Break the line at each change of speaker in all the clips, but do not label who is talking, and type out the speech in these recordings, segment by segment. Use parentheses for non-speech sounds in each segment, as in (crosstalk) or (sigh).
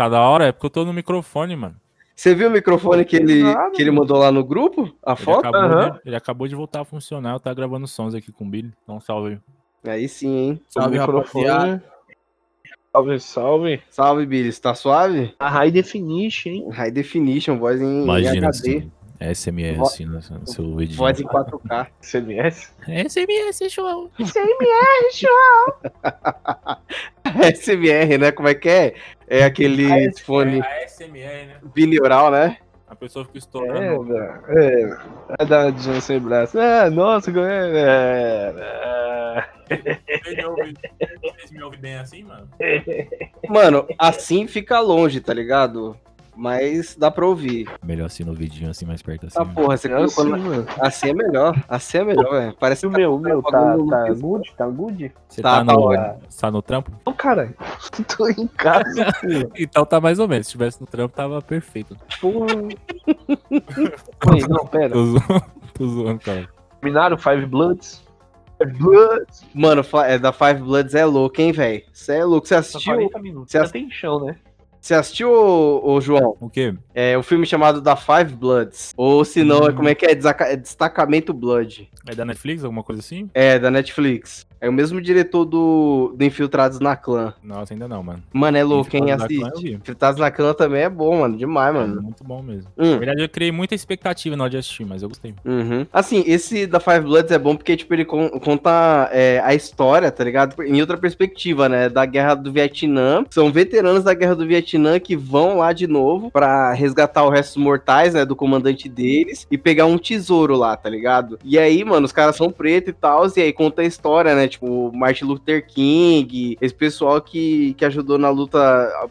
Tá da hora? É porque eu tô no microfone, mano.
Você viu o microfone que ele,
Nada,
que ele mandou lá no grupo? A
Ele
foto?
acabou,
Aham.
de, ele acabou de voltar a funcionar. Eu tá gravando sons aqui com o Billy. Então, salve aí.
Aí sim, hein?
Salve,
microfone.
rapaziada.
Salve, salve.
Salve, Billy. Tá suave?
A High Definition, hein?
High Definition, voz em, em
Imagina
HD.
assim.
Vo-
assim no no seu vídeo.
Voz em 4K.
CMS?
SMS, show. (laughs) (laughs)
SMR, né? Como é que é? É aquele fone
a SMR, né?
bineural, né?
A pessoa fica
É,
estourando.
velho. É. É da John sem braço. É, nossa, como é. é, é.
Vocês me ouvem bem assim, mano? (laughs)
Mano, assim fica longe, tá ligado? Mas dá pra ouvir.
Melhor assim no vidinho, assim, mais perto assim.
Ah, porra, você
É assim, mano.
Assim é melhor. Assim é melhor, velho. Parece
E o meu, o meu, tá, tá good? Tá good?
Você
Tá,
tá,
tá
no,
ótimo.
tá no trampo?
Não, caralho. (laughs) Tô em casa, (laughs) pô.
Então tá mais ou menos. Se tivesse no trampo, tava perfeito. (laughs)
Porra. Oi, não, pera.
Tô zoando, tô zoando, cara.
Terminaram Five Bloods? Five Bloods?
Mano, é, da Five Bloods é louco, hein, velho? Você é louco. Você assistiu?
40 minutos.
Você ass-
tem chão, né?
Você assistiu, ô, ô, João?
O quê?
É um filme chamado Da Five Bloods. Ou se não, é
Hum.
como é que é? É Destacamento Blood.
É da Netflix, alguma coisa assim?
É, da Netflix. É o mesmo diretor do, do Infiltrados na Clã.
Nossa, ainda não, mano.
Mano, é louco, quem assiste? Infiltrados na Clã também é bom, mano. Demais,
Mano,
mano.
muito bom mesmo.
Hum.
Na verdade, eu criei muita expectativa na hora de assistir, mas eu gostei.
Uhum. Assim, esse da Five Bloods é bom porque, tipo, ele con- conta é, a história, tá ligado? Em outra perspectiva, né? Da Guerra do Vietnã. São veteranos da Guerra do Vietnã que vão lá de novo pra resgatar o resto dos mortais, né? Do comandante deles e pegar um tesouro lá, tá ligado? E aí, mano, os caras são pretos e tal, e aí conta a história, né? Tipo, Martin Luther King, esse pessoal que, que ajudou na luta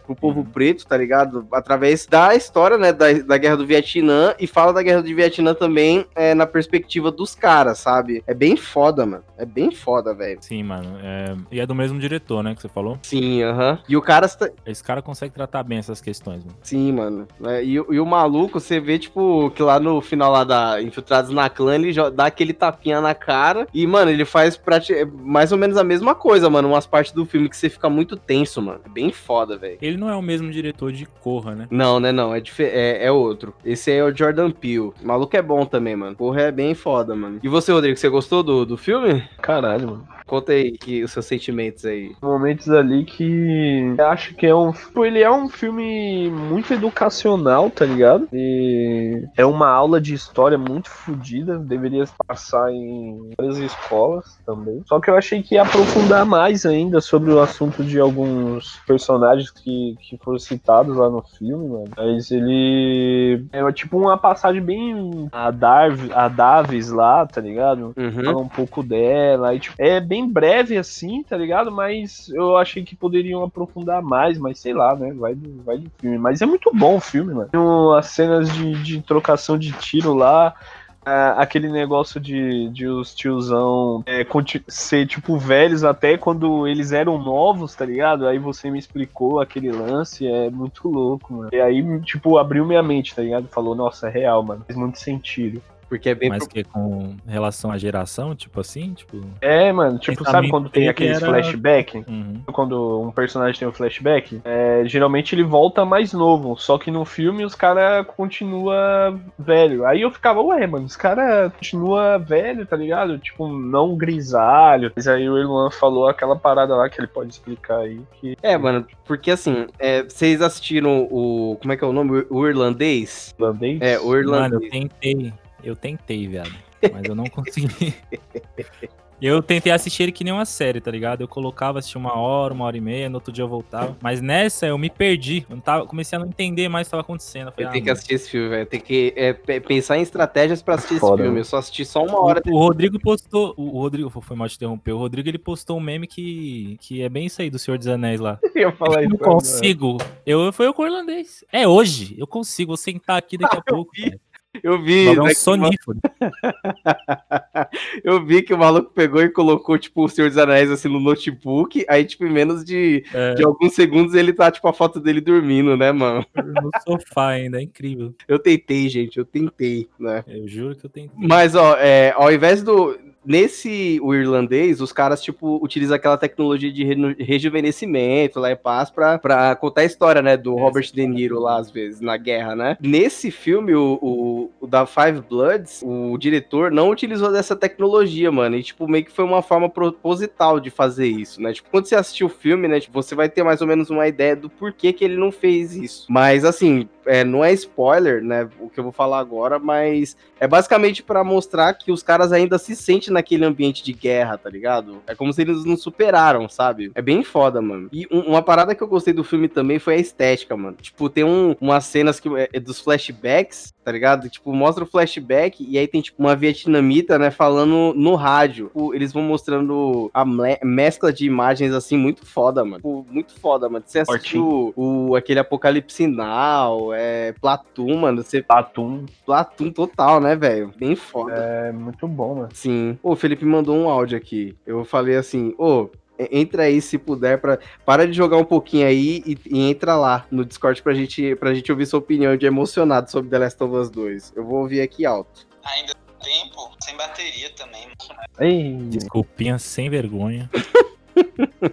pro povo preto, tá ligado? Através da história, né? Da, da Guerra do Vietnã e fala da Guerra do Vietnã também é, na perspectiva dos caras, sabe? É bem foda, mano. É bem foda, velho.
Sim, mano. é- E é do mesmo diretor, né, que você falou?
Sim, aham. E o cara.
Esse cara consegue tratar bem essas questões, mano.
Sim, mano. É, e, o- e o maluco, você vê, tipo, que lá no final lá da Infiltrados na Clã, ele dá aquele tapinha na cara. E, mano, ele faz prati- mais ou menos a mesma coisa, mano. Umas partes do filme que você fica muito tenso, mano. É bem foda, velho.
Ele não é o mesmo diretor de Corra, né?
Não, né, não. É, dife- é, é outro. Esse aí é o Jordan Peele. O maluco é bom também, mano. Porra, é bem foda, mano. E você, Rodrigo, você gostou do, do filme?
Caralho, mano.
Conta aí que, os seus sentimentos aí.
Momentos ali que acho que é um. Tipo, ele é um filme muito educacional, tá ligado? E é uma aula de história muito fodida. Deveria passar em várias escolas também. Só que eu achei que ia aprofundar mais ainda sobre o assunto de alguns personagens que, que foram citados lá no filme, mano. Mas ele. É tipo uma passagem bem. A, Darv, a Davis lá, tá ligado?
Uhum.
falar um pouco dela. E, tipo, é bem breve assim, tá ligado? Mas eu achei que poderiam aprofundar mais, mas sei lá, né? Vai vai do filme. Mas é muito bom o filme, mano. Tem as cenas de, de trocação de tiro lá. aquele negócio de, de os tiozão é, ser, tipo, velhos até quando eles eram novos, tá ligado? Aí você me explicou aquele lance, é muito louco, mano. E aí, tipo, abriu minha mente, tá ligado? Falou, nossa, é real, mano. Faz muito sentido.
Porque é bem.
Mas que com relação à geração, tipo assim, tipo.
É, mano, tipo, sabe quando tem aqueles
era-
flashback?
Uhum.
Quando um personagem tem um flashback, é, geralmente ele volta mais novo. Só que no filme os caras continua velho. Aí eu ficava, ué, mano, os caras continua velho, tá ligado? Tipo, não grisalho. Mas aí o Erluan falou aquela parada lá que ele pode explicar aí. Que...
É, mano, porque assim, é, vocês assistiram o. Como é que é o nome? O irlandês?
Irlandês?
É, o
Mano, eu
irlandês.
tentei. Eu tentei, viado. Mas eu não (laughs) consegui. Eu tentei assistir ele que nem uma série, tá ligado? Eu colocava, assistia uma hora, uma hora e meia, no outro dia eu voltava. Mas nessa eu me perdi. Eu não tava, comecei a não entender mais o que tava acontecendo. Eu falei,
Eu
ah,
tenho que
mano.
assistir esse filme, velho. Tem que é, pe- pensar em estratégias pra assistir
Foda,
esse filme.
né?
Eu só assisti só uma hora.
O, o Rodrigo postou. O Rodrigo foi mal te interromper. O Rodrigo ele postou um meme que, que é bem isso aí do Senhor dos Anéis lá. (laughs)
Eu ia falar
Eu
isso.
não consigo. Eu, foi o irlandês. É hoje. Eu consigo. Vou sentar aqui daqui a pouco.
vi.
cara.
Eu vi,
é um
né,
sonífero. (laughs)
eu vi que o maluco pegou e colocou, tipo, o Senhor dos Anéis assim no notebook. Aí, tipo, em menos de,
É.
de alguns segundos ele tá, tipo, a foto dele dormindo, né, mano? (laughs)
no sofá ainda. É incrível.
Eu tentei, gente, eu tentei, né?
Eu juro que eu tentei.
Mas, ó, é, ao invés do. Nesse o irlandês, os caras, tipo, utilizam aquela tecnologia de re- rejuvenescimento lá em paz pra, pra contar a história, né? Do
É,
Robert De Niro lá, às vezes, na guerra, né? Nesse filme, o, o, o da Five Bloods, o diretor não utilizou dessa tecnologia, mano. E, tipo, meio que foi uma forma proposital de fazer isso, né? Tipo, quando você assistir o filme, né? Tipo, você vai ter mais ou menos uma ideia do porquê que ele não fez isso. Mas, assim, é, não é spoiler, né? O que eu vou falar agora, mas é basicamente pra mostrar que os caras ainda se sentem naquele ambiente de guerra, tá ligado? É como se eles não superaram, sabe? É bem foda, mano. E um- uma parada que eu gostei do filme também foi a estética, mano. Tipo, tem um, umas cenas que é, é dos flashbacks, tá ligado? Tipo, mostra o flashback e aí tem, tipo, uma vietnamita, né, falando no rádio. Tipo, eles vão mostrando a mescla de imagens, assim, muito foda, mano. Tipo, muito foda, mano. Você assistiu o, aquele Apocalipse Now, é, Platum, mano. Você,
Atum
Platum total, né, velho? Bem foda.
é muito bom, mano.
Sim. Ô, o Felipe mandou um áudio aqui. Eu falei assim, ô, entra aí se puder, pra, para de jogar um pouquinho aí e, e entra lá no Discord pra gente, pra gente ouvir sua opinião de emocionado sobre The Last of Us 2. Eu vou ouvir aqui alto.
Ainda tem tempo, sem bateria também.
Ei,
Desculpinha sem vergonha. (laughs)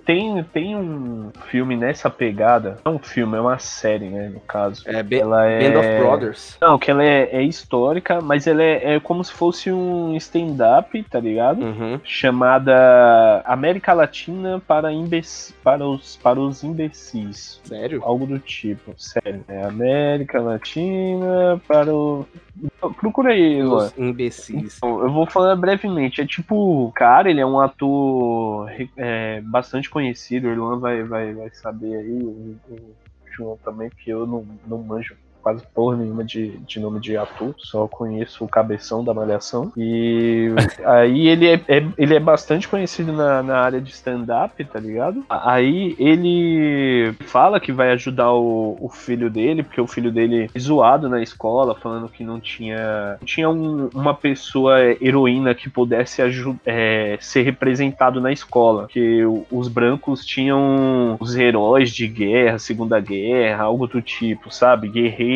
tem, tem um filme nessa pegada. Não é um filme, é uma série, né? No caso.
É Ba-
Ela é.
Band of Brothers.
Não, que ela é, é histórica, mas ela é, é como se fosse um stand-up, tá ligado?
Uhum.
Chamada América Latina para, imbec... para, os, para os imbecis.
Sério?
Algo do tipo, sério. É América Latina para o. Procura aí, Luan.
Imbecis.
Bom, Eu vou falar brevemente. É tipo, cara, ele é um ator é, bastante conhecido. O Irlan vai, vai, vai saber aí, o, o João também, porque eu não, não manjo quase porra nenhuma de, de nome de ator, só conheço o cabeção da malhação. E (laughs) aí ele é, é- ele é bastante conhecido na, na área de stand-up, tá ligado? Aí ele fala que vai ajudar o, o filho dele, porque o filho dele é zoado na escola, falando que não tinha, não tinha um- uma pessoa heroína que pudesse é, ser representado na escola. Que os brancos tinham os heróis de guerra, Segunda Guerra, algo do tipo, sabe? Guerreiros,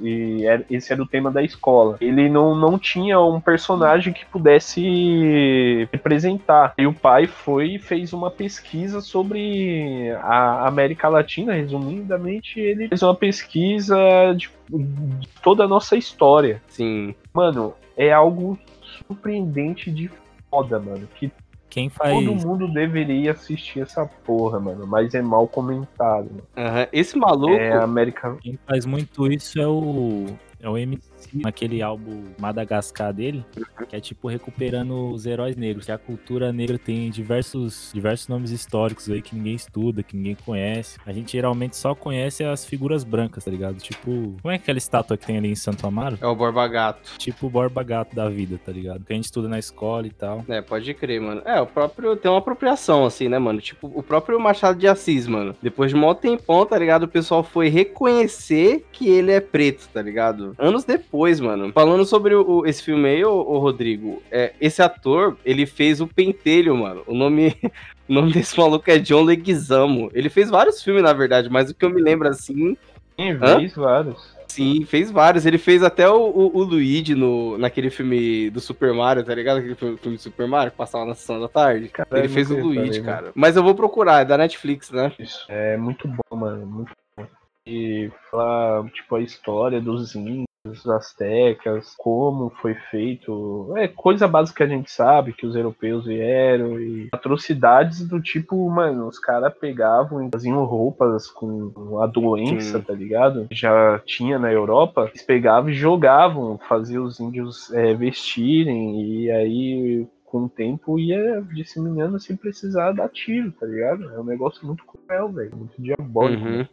e era- esse era o tema da escola. Ele não, não tinha um personagem que pudesse representar. E o pai foi e fez uma pesquisa sobre a América Latina, resumidamente, ele fez uma pesquisa de, de toda a nossa história.
Sim.
Mano, é algo surpreendente de foda, mano. Que
Quem faz,
todo mundo deveria assistir essa porra, mano. Mas é mal comentado. Mano.
Aham. Esse maluco.
É a América.
quem faz muito isso é o. É o MC, naquele álbum Madagascar dele, que é tipo recuperando os heróis negros. Que a cultura negra tem diversos, diversos nomes históricos aí que ninguém estuda, que ninguém conhece. A gente geralmente só conhece as figuras brancas, tá ligado? Tipo, como é aquela estátua que tem ali em Santo Amaro?
É o Borba Gato.
Tipo o Borba Gato da vida, tá ligado? Que a gente estuda na escola e tal.
É, pode crer, mano. É, o próprio. Tem uma apropriação, assim, né, mano? Tipo, o próprio Machado de Assis, mano. Depois de um tempão, tá ligado? O pessoal foi reconhecer que ele é preto, tá ligado? Anos depois, mano. Falando sobre o- o- esse filme aí, ô, ô, Rodrigo, é, esse ator, ele fez o Pentelho, mano. O nome. (laughs) O nome desse maluco é John Leguizamo. Ele fez vários filmes, na verdade, mas o que eu me lembro assim, Hã?
vez vários.
sim, fez vários. Ele fez até o, o, o Luigi no, naquele filme do Super Mario, tá ligado? Aquele filme, do Super Mario que passava na sessão da tarde.
Caralho,
Ele fez o Luigi,
mano.
cara. Mas eu vou procurar, é da Netflix, né?
Isso. É muito bom, mano. Muito bom. E falar, tipo, a história dos índios, dos astecas, como foi feito. É coisa básica que a gente sabe, que os europeus vieram e atrocidades do tipo, mano, os caras pegavam e faziam roupas com a doença,
Sim.
tá ligado? Já tinha na Europa, eles pegavam e jogavam, faziam os índios é, vestirem, e aí com o tempo ia disseminando sem precisar dar tiro, tá ligado? É um negócio muito cruel, velho, muito diabólico.
Uhum.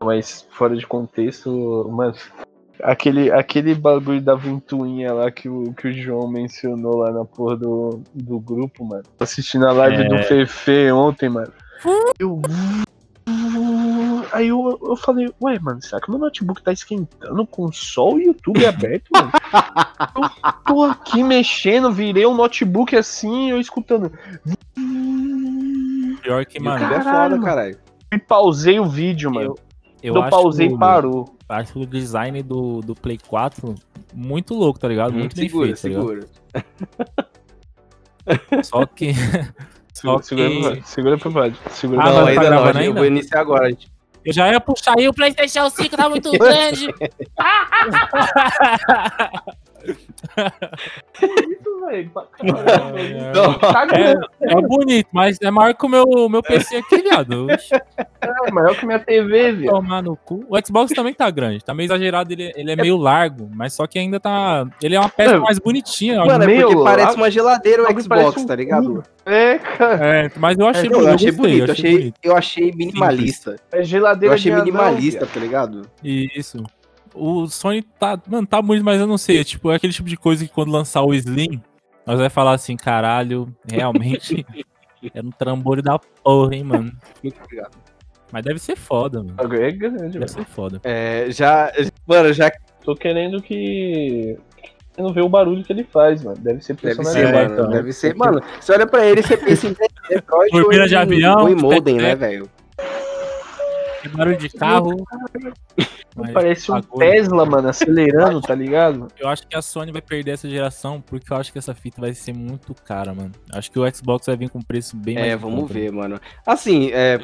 Mas fora de contexto, mano. Aquele, aquele bagulho da ventoinha lá que o, que o João mencionou lá na porra do, do grupo, mano. Assistindo a live
É.
do Fefe ontem, mano. Eu. Aí eu, eu falei, ué, mano, será que meu notebook tá esquentando com só o YouTube aberto, mano? eu tô aqui mexendo, virei um notebook assim, eu escutando.
Pior que, mano,
é
Caralho,
foda,
mano.
caralho.
E pausei o vídeo, mano.
eu,
Eu,
acho
pausei e
o-
parou.
Acho o design do, do Play 4 muito louco, tá ligado? Muito bem
segura,
feito, tá ligado?
segura.
Só que. (laughs) Só
Segura,
que.
segura, segura pro Vlad. Segura
Ah, não,
Vlad.
tá
ainda não,
gravando
a gente- eu
ainda?
vou iniciar agora. gente.
Eu já ia puxar aí, o PlayStation 5 tá muito (laughs) grande. (laughs)
Isso, velho. (laughs)
Não,
Tá grande,
É bonito, mas é maior que o meu, meu PC aqui, viado.
É maior que minha TV, velho.
tomar no cu. O Xbox também tá grande, tá meio exagerado, ele, ele é meio largo, mas só que ainda tá. Ele é uma peça mais bonitinha.
Mano, é
Meu,
porque parece uma geladeira o Xbox,
um
tá ligado?
É, cara.
É, mas eu achei,
Não, eu achei
gostei,
bonito, eu achei,
bonito.
eu achei minimalista.
É geladeira
Eu achei minimalista,
viado.
tá ligado?
Isso. O Sony tá. Mano, tá bonito, mas eu não sei. É tipo, é aquele tipo de coisa que quando lançar o Slim, nós vai falar assim, caralho, realmente. (laughs) Era um trambolho da porra, hein, mano.
Muito obrigado.
Mas deve ser foda, mano.
É grande,
Deve ser foda.
É, já. Mano, já
Tô querendo que. Eu não ver o barulho que ele faz, mano. Deve ser
deve ser,
personalizado.
É,
mano.
então.
Deve ser. Mano, você olha pra ele e você pensa em (laughs) Detroit
Turbina de avião,
ou em
de
Molden,
pé-
né, velho?
Tem barulho de carro.
Parece um. Tesla, mano, acelerando, tá ligado?
Eu acho que a Sony vai perder essa geração, porque eu acho que essa fita vai ser muito cara, mano. Acho que o Xbox vai vir com preço bem mais.
É, vamos
conta,
ver, mano. Assim, é,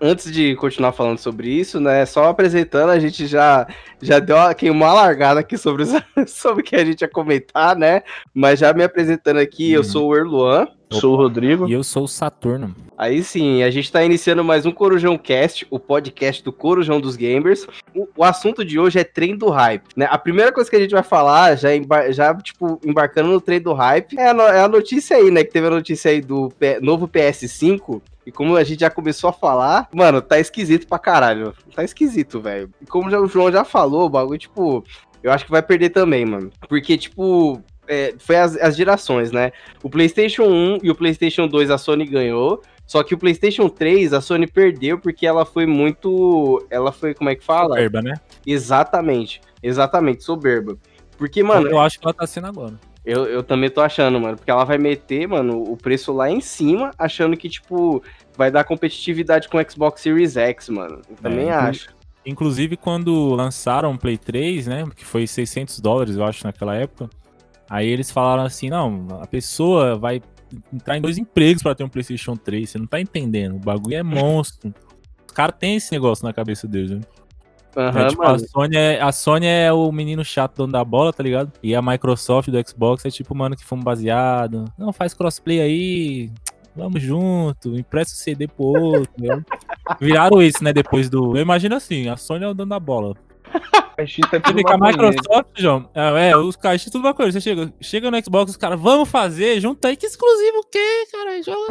antes de continuar falando sobre isso, né? Só apresentando, a gente já, já deu aqui uma largada aqui sobre, os, (laughs) sobre o que a gente ia comentar, né? Mas já me apresentando aqui, eu
Uhum.
sou o Erluan.
Sou o Rodrigo.
E eu sou o Saturno.
Aí sim, a gente tá iniciando mais um Corujão Cast, o podcast do Corujão dos Gamers. O, o assunto de hoje é trem do hype, né? A primeira coisa que a gente vai falar, já, já tipo, embarcando no trem do hype, é a, é a notícia aí, né? Que teve a notícia aí do P- novo PS5. E como a gente já começou a falar, mano, tá esquisito pra caralho. Tá esquisito, velho. E como já- o João já falou, o bagulho, tipo, eu acho que vai perder também, mano. Porque, tipo, é, foi as, as gerações, né? O PlayStation 1 e o PlayStation 2 a Sony ganhou. Só que o PlayStation 3 a Sony perdeu porque ela foi muito. Ela foi, como é que fala?
Soberba, né?
Exatamente. Exatamente, soberba. Porque, mano,
eu acho que ela tá sendo agora.
eu, eu também tô achando, mano. Porque ela vai meter, mano, o preço lá em cima, achando que, tipo, vai dar competitividade com o Xbox Series X, mano. Eu também
É,
acho.
Inclusive, quando lançaram o Play 3, né? Que foi 600 dólares, eu acho, naquela época. Aí eles falaram assim: não, a pessoa vai entrar em dois empregos pra ter um PlayStation 3. Você não tá entendendo. O bagulho é monstro. Os caras têm esse negócio na cabeça deles, né?
Aham,
É, tipo, a. Sony é, a Sony é o menino chato dono da bola, tá ligado? E a Microsoft do Xbox é tipo, mano, que fuma baseado. Não, faz crossplay aí. Vamos junto, empresta o CD pro outro. entendeu? (laughs) Viraram isso, né? Depois do. Eu imagino assim, a Sony é o dono da bola.
É
Você
tudo
vê que a
maconheiro.
Microsoft, João, é, é, os caixinhos tudo uma coisa. Você chega, chega no Xbox, os caras, vamos fazer, junta aí. Que exclusivo o quê, cara? Joga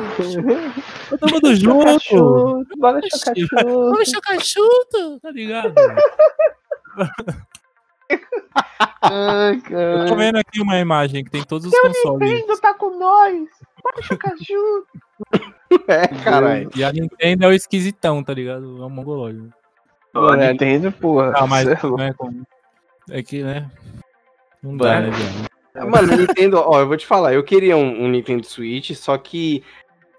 todo mundo junto.
Bora chocar cachorro.
Vamos chocar junto, tá ligado? (laughs)
Ai,
Eu tô
cara.
vendo aqui uma imagem que tem todos os consoles.
tá com nós. Bora chocar junto. (laughs)
É, caralho.
E a Nintendo é o esquisitão, tá ligado? É um mongolóide.
É.
Nintendo, porra.
Ah, mas
é
né, é que, né? Não dá,
É.
né, viado?
Mano, Nintendo, ó, eu vou te falar, eu queria um, um Nintendo Switch, só que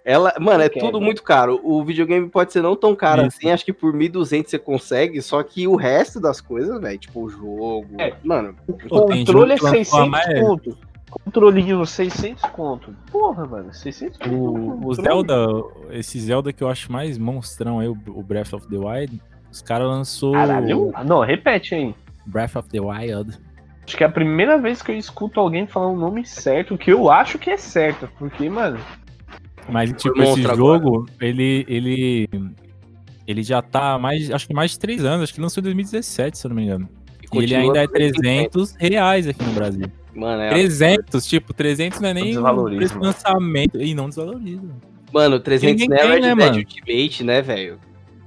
ela, mano, é tudo muito caro. O videogame pode ser não tão caro
Isso.
assim, acho que por 1.200 você consegue, só que o resto das coisas, velho, tipo o jogo,
É.
mano,
Pô, tem
Controle é
jogo que lançou a
600
mais-
conto. Controlinho 600 conto. Porra, mano, 600 conto.
O, o. Zelda, esse Zelda que eu acho mais monstrão aí, o o Breath of the Wild, os caras lançou
Caralho. Não, repete aí.
Breath of the Wild.
Acho que é a primeira vez que eu escuto alguém falar o nome certo, que eu acho que é certo. Porque, mano,
Mas, tipo, esse
agora.
jogo, ele, ele, ele já tá mais, acho que mais de três anos, acho que lançou em 2017, se eu não me engano. E ele
continua
ainda é
por 350.
300 reais aqui no Brasil.
Mano, é,
300, tipo, 300 não é nem preço lançamento. E não desvaloriza.
mano, 300
Ninguém
não é Red
né,
Dead
mano?
Ultimate, né, velho?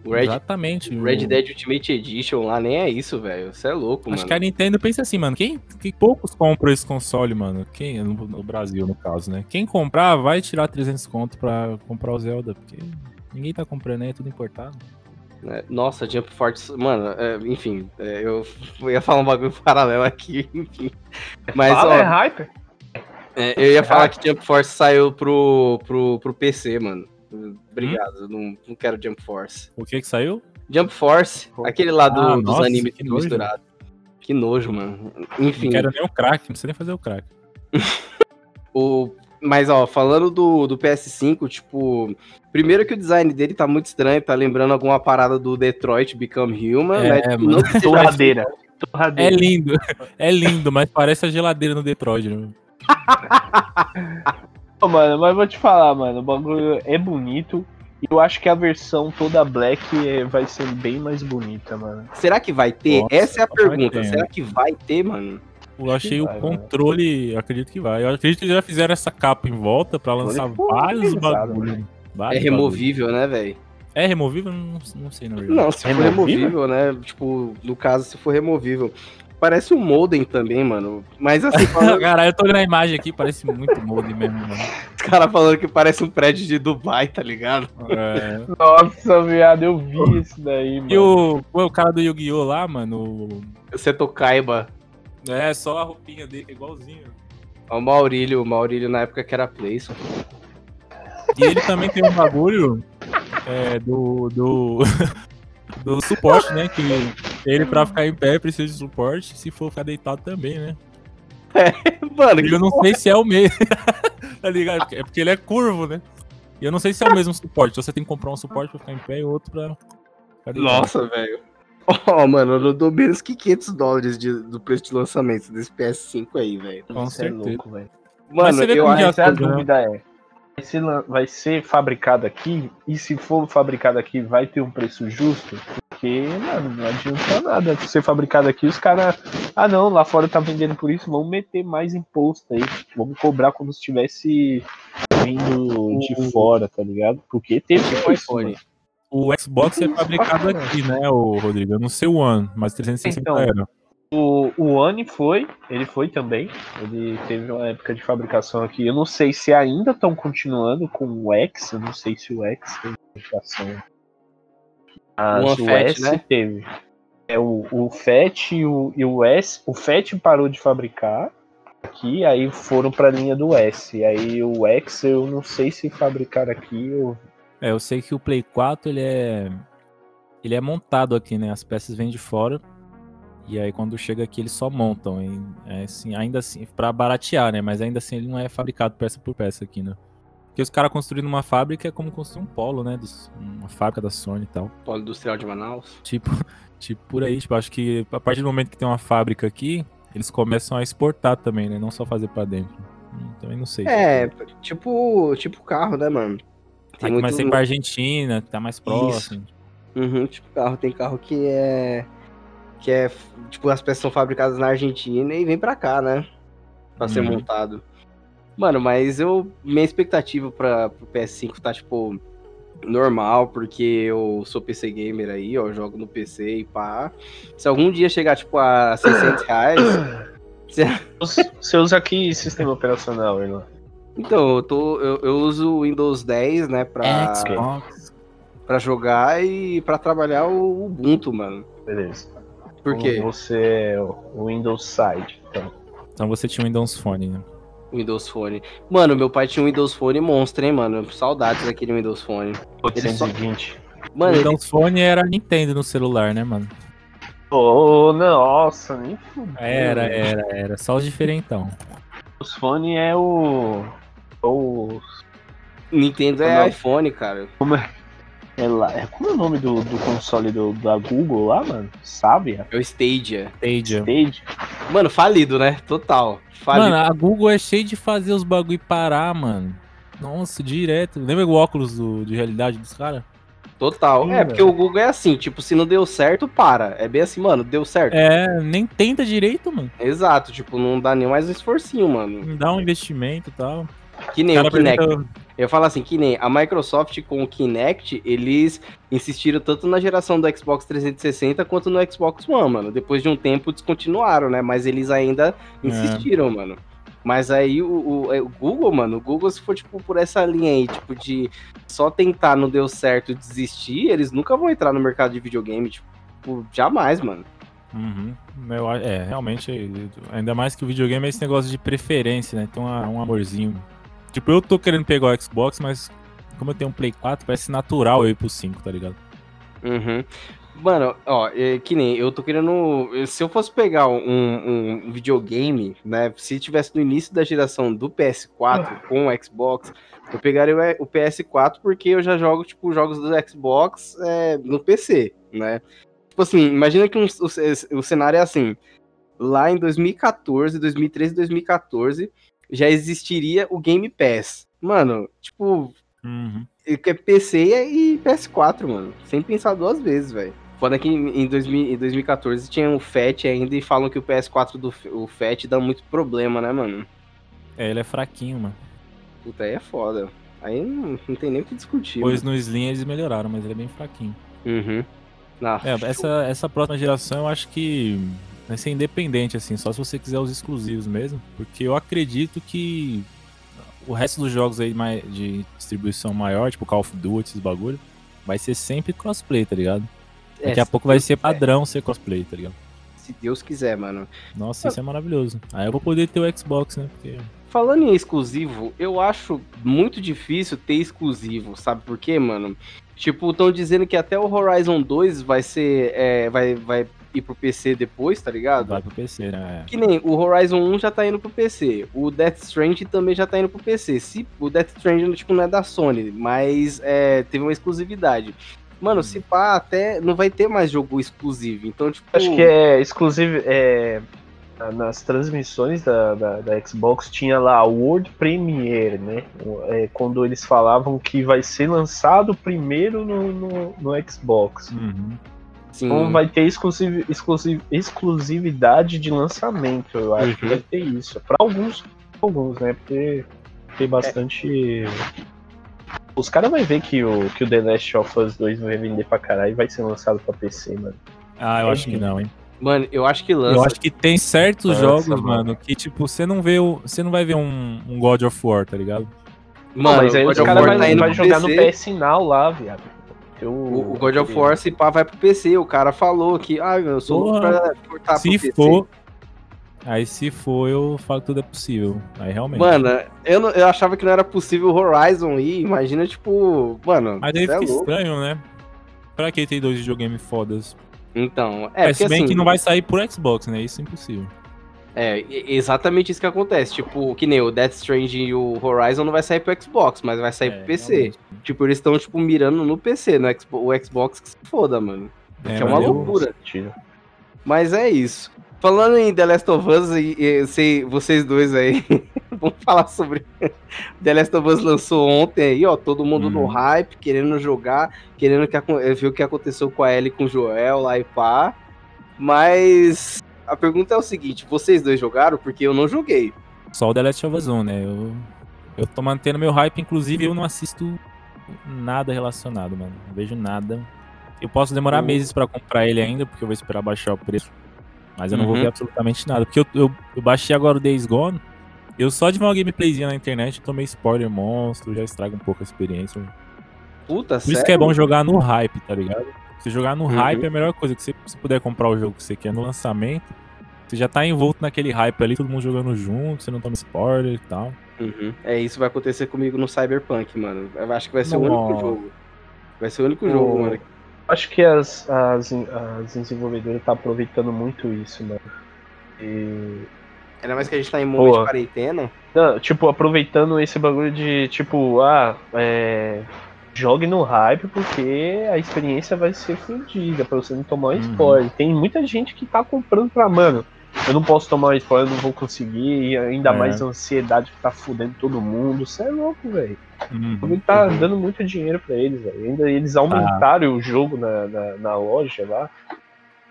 O Red,
Exatamente.
o Red
o-
Dead Ultimate Edition lá nem é isso, velho. Você é louco,
Acho
mano.
que a Nintendo pensa assim, mano. Quem, que poucos compram esse console, mano? Quem no, no Brasil, no caso, né? Quem comprar vai tirar 300 conto pra comprar o Zelda, porque ninguém tá comprando aí, é tudo importado.
É, Nossa, Jump Force, mano, é, enfim, é, eu, eu ia falar um bagulho (laughs) paralelo aqui, enfim. Mas,
fala,
ó,
é hyper.
É, eu ia falar que Jump Force saiu pro, pro, pro PC, mano. Obrigado, não, não quero Jump Force.
O que que saiu?
Jump Force, aquele lá do-
Ah,
dos
nossa,
animes
que
misturado. Que nojo, mano.
Não
Enfim,
quero nem o crack, não precisa nem fazer o crack. (laughs)
o, Mas, ó, falando do, do PS5, tipo, primeiro que o design dele tá muito estranho, tá lembrando alguma parada do Detroit Become Human,
É,
né?
Mano.
não
Torradeira.
É
Torradeira.
lindo, (laughs) é lindo, mas parece a geladeira no Detroit, né? (laughs)
Ô, Mano, mas vou te falar, mano, o bagulho é bonito. E eu acho que a versão toda black é- vai ser bem mais bonita, mano.
Será que vai ter?
Nossa,
Essa é a pergunta.
ter,
Será que vai ter, mano?
Eu achei
vai,
o controle, eu acredito que vai. Eu acredito que já fizeram essa capa em volta pra lançar
Foi
vários bagulhos.
É removível, né, velho?
É removível? Não, não sei, na verdade.
Não, se for
Removível?
removível, né? Tipo, no caso, se for removível. Parece um modem também, mano. Mas assim, (laughs) falando,
Caralho, eu tô olhando a imagem aqui, parece muito molde mesmo, mano.
os caras falando que parece um prédio de Dubai, tá ligado?
É.
Nossa, viado, eu vi isso daí, mano.
E o, o cara do Yu-Gi-Oh! lá, mano, o-
Seto Kaiba.
é só a roupinha dele, é igualzinho.
O Maurílio, o Maurílio na época que era Playson.
E ele também tem um bagulho é, do, do, (laughs) do suporte, né? Que ele pra ficar em pé precisa de suporte, se for ficar deitado também, né?
Mano,
E eu não sei se é o mesmo, (laughs) tá ligado? É porque ele é curvo, né? E eu não sei se é o mesmo suporte, você tem que comprar um suporte pra ficar em pé e outro pra.
Nossa, velho. Ó, (laughs) mano, eu não dou menos que 500 dólares de- do preço de lançamento desse PS5 aí, velho.
Com
Isso é
certeza.
louco, velho.
Mas
Mano,
você vê
eu acho
Mas a
né?
dúvida é: vai ser, lan- vai ser fabricado aqui? E se for fabricado aqui, vai ter um preço justo? Porque, mano, não adianta nada. Se ser fabricado aqui, os caras. Ah, não, lá fora tá vendendo por isso, vamos meter mais imposto aí. Vamos cobrar como se estivesse vindo de fora, tá ligado? Porque teve
Tipo
isso,
iPhone.
mano.
O Xbox é fabricado aqui, né, o Rodrigo? Eu não sei o One, mas 360
Então,
era.
O, o One foi, ele foi também. Ele teve uma época de fabricação aqui. Eu não sei se ainda estão continuando com o X. Eu não sei se o X tem fabricação. Mas
O
o, S
né?
teve. É o, o FAT e o, e o S. O FAT parou de fabricar aqui, aí foram para a linha do S. Aí o X eu não sei se fabricar aqui ou
É, eu sei que o Play 4 ele é ele é montado aqui, né? As peças vêm de fora. E aí quando chega aqui eles só montam, e, é, assim, ainda assim para baratear, né? Mas ainda assim ele não é fabricado peça por peça aqui, né? Porque os caras construindo uma fábrica é como construir um polo, né? Dos- uma fábrica da Sony e tal.
Polo Industrial de Manaus.
Tipo, (laughs) tipo por aí, tipo, acho que a partir do momento que tem uma fábrica aqui, eles começam a exportar também, né? Não só fazer pra dentro. Hum, Também não sei.
É, tipo, tipo carro, né, mano?
Tem que mais ser pra Argentina, que tá mais próximo.
Uhum, tipo carro. Tem carro que é. Que é. Tipo, as peças são fabricadas na Argentina e vem pra cá, né? Pra ser
Uhum.
montado. Mano, mas eu. Minha expectativa pra, pro PS5 tá, tipo. Normal, porque eu sou PC gamer aí, ó, eu jogo no PC e pá. Se algum dia chegar, tipo, a 600 reais. (coughs) se-
Você usa que sistema operacional, Irlan?
Então, eu, tô, eu, eu uso o Windows 10, né, pra,
Xbox.
pra jogar e pra trabalhar o Ubuntu, mano.
Beleza.
Por quê?
Então Você é o Windows Side. Então.
Então você tinha um Windows Phone, né?
Windows Phone. Mano, meu pai tinha um Windows Phone monstro, hein, mano. Saudades daquele Windows Phone.
820.
Mano,
o
ele-
Windows Phone era Nintendo no celular, né, mano?
Oh, nossa, nem fudeu.
Era, era, era. Só os diferentão.
O Sony é o. O.
Nintendo é
Não.
iPhone, cara.
É lá, é- como é o nome do, do console do, da Google lá, mano? Sabe?
É o Stadia.
Stadia.
Stage?
Mano, falido, né? Total. Falido.
Mano, a Google é cheia de fazer os bagulho parar, mano. Nossa, direto. Lembra o óculos do- de realidade dos caras?
Total.
Sim,
é, porque o Google é assim, tipo, se não deu certo, para. É bem assim, mano, deu certo.
É, nem tenta direito, mano.
Exato, tipo, não dá nem mais um esforcinho, mano.
Não dá um investimento e tal.
Que nem o Kinect.
apresenta-
Eu falo assim, que nem a Microsoft com o Kinect, eles insistiram tanto na geração do Xbox 360 quanto no Xbox One, mano. Depois de um tempo descontinuaram, né? Mas eles ainda insistiram, mano. Mas aí o, o- é, o Google, mano, o Google, se for, tipo, por essa linha aí, tipo, de só tentar, não deu certo, desistir, eles nunca vão entrar no mercado de videogame, tipo, jamais, mano.
Uhum. Eu é, realmente, ainda mais que o videogame é esse negócio de preferência, né? Tem uma- um amorzinho. Tipo, eu tô querendo pegar o Xbox, mas como eu tenho um Play 4, parece natural eu ir pro 5, tá ligado?
Uhum. Mano, ó, é, que nem eu tô querendo. Se eu fosse pegar um, um videogame, né? Se tivesse no início da geração do PS4 com o Xbox, eu pegaria o, o PS4 porque eu já jogo, tipo, jogos do Xbox é, no PC, né? Tipo assim, imagina que um, o, o cenário é assim. Lá em 2014, 2013 2014, já existiria o Game Pass. Mano, tipo,
Uhum.
é PC e PS4, mano. Sem pensar duas vezes, velho. Foda que em, 2000, em 2014 tinha o FAT ainda e falam que o PS4 do o FAT dá muito problema, né, mano?
É, ele é fraquinho, mano.
Puta, aí é foda. Aí não, não tem nem o que discutir.
Pois no Slim eles melhoraram, mas ele é bem fraquinho.
mano. Uhum. Ah,
É, essa, essa próxima geração eu acho que vai ser independente, assim, só se você quiser os exclusivos mesmo. Porque eu acredito que o resto dos jogos aí de distribuição maior, tipo Call of Duty, esses bagulho, vai ser sempre crossplay, tá ligado?
é,
Daqui a pouco vai
Deus
ser
quiser.
padrão ser crossplay, tá ligado?
Se Deus quiser, mano.
Nossa, isso é maravilhoso. Aí eu vou poder ter o Xbox, né? Porque
Falando em exclusivo, eu acho muito difícil ter exclusivo, sabe por quê, mano? Tipo, estão dizendo que até o Horizon 2 vai ser. é, vai, vai ir pro PC depois, tá ligado?
vai pro PC, né?
Que nem o Horizon 1 já tá indo pro PC. O Death Stranding também já tá indo pro PC. Se, o Death Stranding, tipo, não é da Sony, mas é, teve uma exclusividade. Mano, se pá, até não vai ter mais jogo exclusivo. Então, tipo.
Acho que é exclusivo. É, nas transmissões da, da, da Xbox tinha lá a World Premiere, né? É, quando eles falavam que vai ser lançado primeiro no, no, no Xbox.
Uhum.
Sim,
Então vai ter exclusiv, exclusiv, exclusividade de lançamento. Eu acho que
Uhum.
vai ter isso. Pra alguns, alguns, né? Porque tem bastante. Os caras vão ver que o, que o The Last of Us 2 vai vender pra caralho e vai ser lançado pra PC, mano.
Ah, eu acho que não, hein?
Mano, eu acho que lança.
Eu acho que tem certos
Lança,
jogos,
mano.
mano, que tipo, você não vê o. Você não vai ver um, um God of War, tá ligado?
Mano,
mas aí
o
os caras vão
tá
jogar no. PS Now lá, viado. Tem
O, God of War, se pá, vai pro PC. O cara falou que, ah, eu sou louco
Porra.
pra portar
se
pro PC.
for. Aí se for, eu falo que tudo é possível. Aí realmente.
Mano, eu, não- eu achava que não era possível o Horizon ir. Imagina, tipo, mano.
Mas aí
é
fica
louco.
estranho, né? Pra que tem dois videogames fodas?
Então, é,
Mas se bem
assim,
que não vai sair por Xbox, né? Isso é impossível.
É, exatamente isso que acontece. Tipo, que nem o Death Stranding e o Horizon não vai sair pro Xbox, mas vai sair
É,
pro PC.
realmente.
Tipo, eles estão, tipo, mirando no PC, no Xbox, o Xbox que se foda, mano.
É,
que é uma loucura. Mas é isso. Falando em The Last of Us, e, e sei, vocês dois aí, (laughs) vamos falar sobre. (laughs) The Last of Us lançou ontem aí, ó. Todo mundo no
Uhum.
hype, querendo jogar, querendo que, ver o que aconteceu com a Ellie e com o Joel lá e pá. Mas a pergunta é o seguinte: vocês dois jogaram? Porque eu não joguei.
Só o The Last of Us 1, né? Eu, eu tô mantendo meu hype, inclusive eu não assisto nada relacionado, mano. Não vejo nada. Eu posso demorar
O-
meses pra comprar ele ainda, porque eu vou esperar baixar o preço. Mas eu não vou
Uhum.
ver absolutamente nada. Porque eu, eu, eu baixei agora o Days Gone. Eu só de ver uma gameplayzinha na internet, tomei spoiler monstro, já estraga um pouco a experiência.
Puta,
Por isso que é bom jogar no hype, tá ligado? Se jogar no
Uhum.
hype é a melhor coisa. Que você, se puder comprar o jogo que você quer no lançamento, você já tá envolto naquele hype ali, todo mundo jogando junto, você não toma spoiler e tal.
Uhum. É isso vai acontecer comigo no Cyberpunk, mano. Eu acho que vai ser o
Nossa.
único jogo. Vai ser o único
O-
jogo, mano.
Acho que as, as, as desenvolvedoras tá aproveitando muito isso, mano. E
Ainda mais que a gente tá em momento
Boa.
de quarentena.
Não, tipo, aproveitando esse bagulho de, tipo, ah, é, jogue no hype porque a experiência vai ser fodida pra você não tomar um
Uhum.
spoiler. Tem muita gente que tá comprando pra, mano, eu não posso tomar um spoiler, eu não vou conseguir, e ainda
É.
mais a ansiedade que tá fudendo todo mundo. Você é louco, velho.
Uhum.
Tá dando muito dinheiro pra eles, velho. Ainda eles aumentaram o jogo na, na, na loja lá.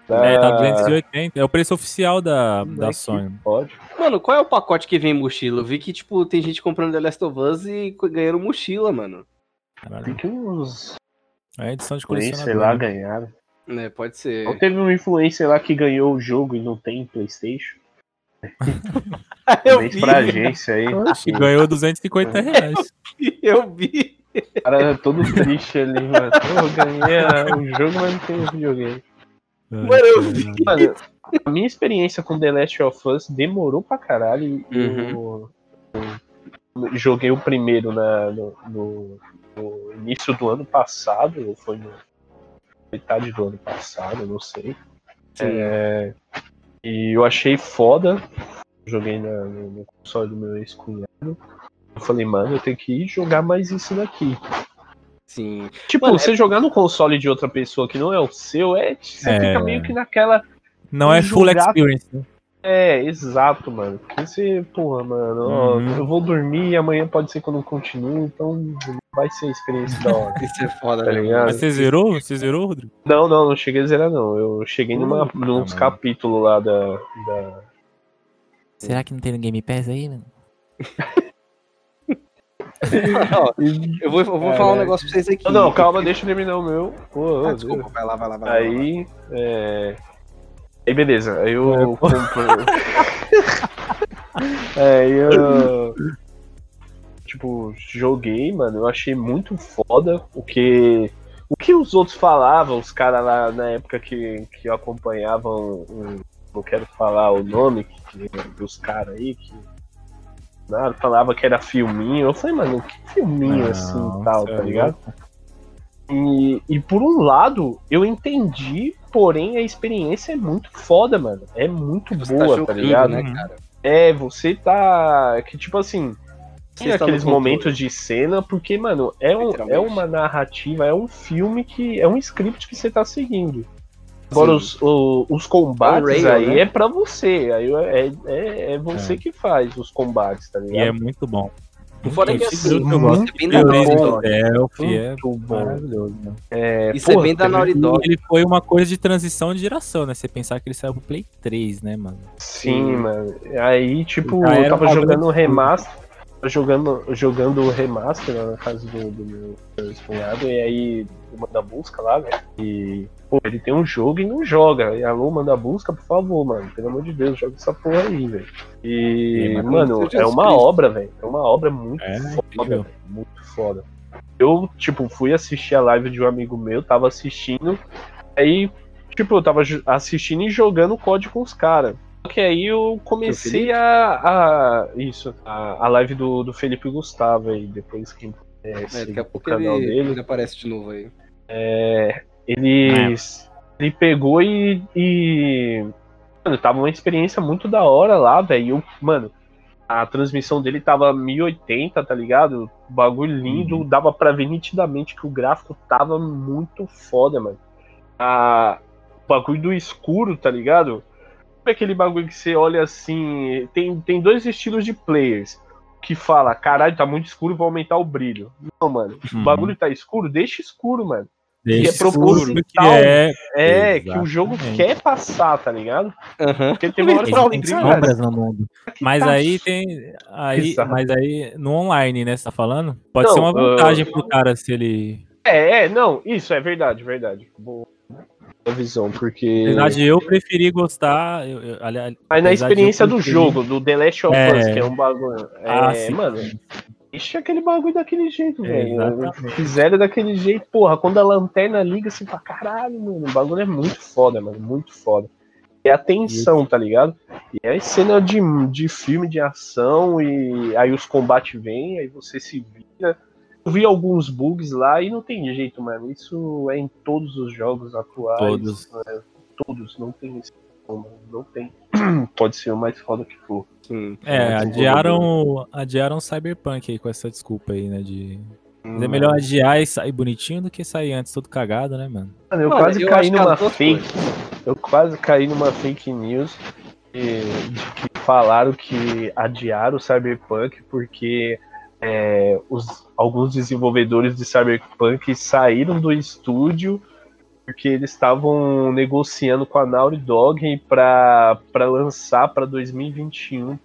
É, tá
Da-
280. É o preço oficial da,
é
da
que
Sony.
Pode.
Mano, qual é o pacote que vem mochila? Eu vi que, tipo, tem gente comprando The Last of Us e ganhando mochila, mano.
Caralho.
Tem que uns
É edição de colecionador.
lá
né?
ganharam.
Né, pode ser.
Não teve um influencer lá que ganhou o jogo e não tem Playstation? (laughs)
eu vi,
pra agência aí.
E ganhou 250 reais.
eu vi.
O cara é todo triste ali, mano. Pô, eu ganhei o jogo, mas não tem o videogame.
Mano, eu vi.
Mano, a minha experiência com The Last of Us demorou pra caralho. e
Uhum.
eu, eu joguei o primeiro na, no, no- no início do ano passado, ou foi no, metade do ano passado, não sei. É, e eu achei foda. Joguei na- no, no console do meu ex-cunhado. Eu falei, mano, eu tenho que ir jogar mais isso daqui.
Sim.
Tipo,
Mano,
você jogar no console de outra pessoa que não é o seu, é, você
É.
fica meio que naquela.
Não é full experience. né?
É, exato, mano. Porque você, porra, mano, ó,
Uhum.
eu vou dormir e amanhã pode ser que eu não continue, então não vai ser experiência da hora. (laughs)
Isso é foda,
Tá
né?
ligado?
Mas você zerou? Você zerou, Rodrigo?
Não, não, não cheguei a zerar, não. Eu cheguei numa,
Puta,
nos
mano.
capítulos lá da. da...
Será que não tem no Game Pass aí, mano? (laughs)
Ó, eu vou, eu vou falar um negócio pra vocês aqui.
Não, não, calma, deixa eu terminar o meu. Pô,
Ah, desculpa, vai lá, vai lá, vai lá.
Aí. É... Aí beleza, aí eu comprei. aí (laughs) eu. Tipo, joguei, mano. Eu achei muito foda o que. O que os outros falavam, os caras lá na época que, que acompanhavam. um- não quero falar o nome que, dos caras aí, que. Nada, falava que era filminho. Eu falei, mano, que filminho assim
Não,
e tal,
é
tá ligado? E, e por um lado, eu entendi, porém a experiência é muito foda, mano. É muito
Você
boa, tá,
jogando,
ligado?
né,
Uhum.
cara?
É, você tá. Que tipo assim.
Você
Tem
no
aqueles momentos de cena, porque, mano, é, um, é uma narrativa, é um filme que. É um script que você tá seguindo. Agora, os, o- os combates
É rail,
aí
né?
é pra você. Aí é, é, é você
É.
que faz os combates, tá
E
ligado?
é muito bom.
Fora que
Esse
assim,
jogo eu gosto.
isso é bem da.
Stealth é
bom.
maravilhoso. né?
É,
Isso é bem da Naughty Dog.
Ele foi uma coisa de transição de geração, né? Você pensar que ele saiu pro Play 3, né, mano?
Sim, mano. Aí, tipo, eu tava jogando o remaster. Jogando, jogando o remaster lá na casa do, do meu ex-cunhado, e aí manda busca lá, né? E, pô, ele tem um jogo e não joga. E alô, manda busca, por favor, mano. Pelo amor de Deus, joga essa porra aí, velho. E,
mas
mano, é uma
Cristo.
obra, velho. É uma obra muito
É,
foda, velho. Muito foda. Eu, tipo, fui assistir a live de um amigo meu, tava assistindo, aí, tipo, eu tava assistindo e jogando código com os caras. Só que aí eu comecei a, a. Isso, a, a live do, do Felipe Gustavo aí, depois que é,
É, daqui a
o
pouco
canal
ele,
dele.
ele aparece de novo aí.
É, eles. Ele pegou e. e mano, tava uma experiência muito da hora lá, velho. Mano, a transmissão dele tava 1080, tá ligado? Bagulho lindo, dava pra ver nitidamente que o gráfico tava muito foda, mano. A, o bagulho do escuro, tá ligado? Sabe aquele bagulho que você olha assim. Tem, tem dois estilos de players. Que fala, caralho, tá muito escuro, vou aumentar o brilho. Não, mano. O
Uhum.
bagulho tá escuro, deixa escuro, mano.
Deixa
é proposital.
escuro que é.
É, que o jogo quer passar, tá ligado?
Aham.
Porque tem uma hora que
Tem, sombras no mundo. Mas
tá
aí tem. Aí,
Exato.
mas aí, no online, né? Você tá falando? Pode
Não,
ser uma vantagem
uh,
pro cara se ele.
É, é, não, isso é verdade, verdade. Boa boa visão, porque.
Apesar de eu preferir gostar. Eu, eu, aliás,
Mas na experiência do jogo, do The Last of
É.
Us, que é um bagulho. É,
Ah, sim.
mano, deixa aquele bagulho daquele jeito,
É,
velho. Fizeram daquele jeito, porra, quando a lanterna liga assim pra caralho, mano. O bagulho é muito foda, mano, muito foda. É a tensão, tá ligado? E é cena de, de filme de ação, e aí os combates vêm, aí você se vira. Eu vi alguns bugs lá e não tem jeito, mano. Isso é em todos os jogos atuais.
Todos.
né? Todos, não tem esse. Não não tem. (clears throat) Pode ser o mais foda que for.
Sim.
É, adiaram, adiaram o Cyberpunk aí com essa desculpa aí, né? De... Mas é
Hum.
melhor adiar e sair bonitinho do que sair antes todo cagado, né, mano?
Mano, eu
Mano,
quase
eu
caí numa fake. Eu quase caí numa fake news de, de que falaram que adiaram o Cyberpunk porque é, os, alguns desenvolvedores de Cyberpunk saíram do estúdio porque eles estavam negociando com a Naughty Dog para lançar para 2021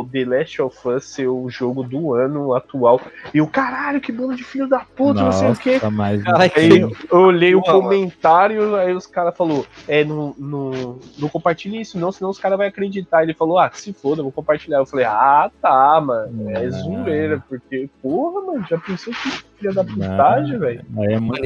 o The Last of Us ser o jogo do ano atual. E o caralho, que bando de filho da puta, não sei o quê.
Nossa, mas...
Aí eu olhei o comentário, aí os caras falaram, é, não, não, não compartilhe isso não, senão os caras vão acreditar. Ele falou, ah, que se foda, vou compartilhar. Eu falei, ah, tá, mano, é
Ah.
zoeira, porque, porra, mano, já pensou que filha da putagem, velho?
É muito.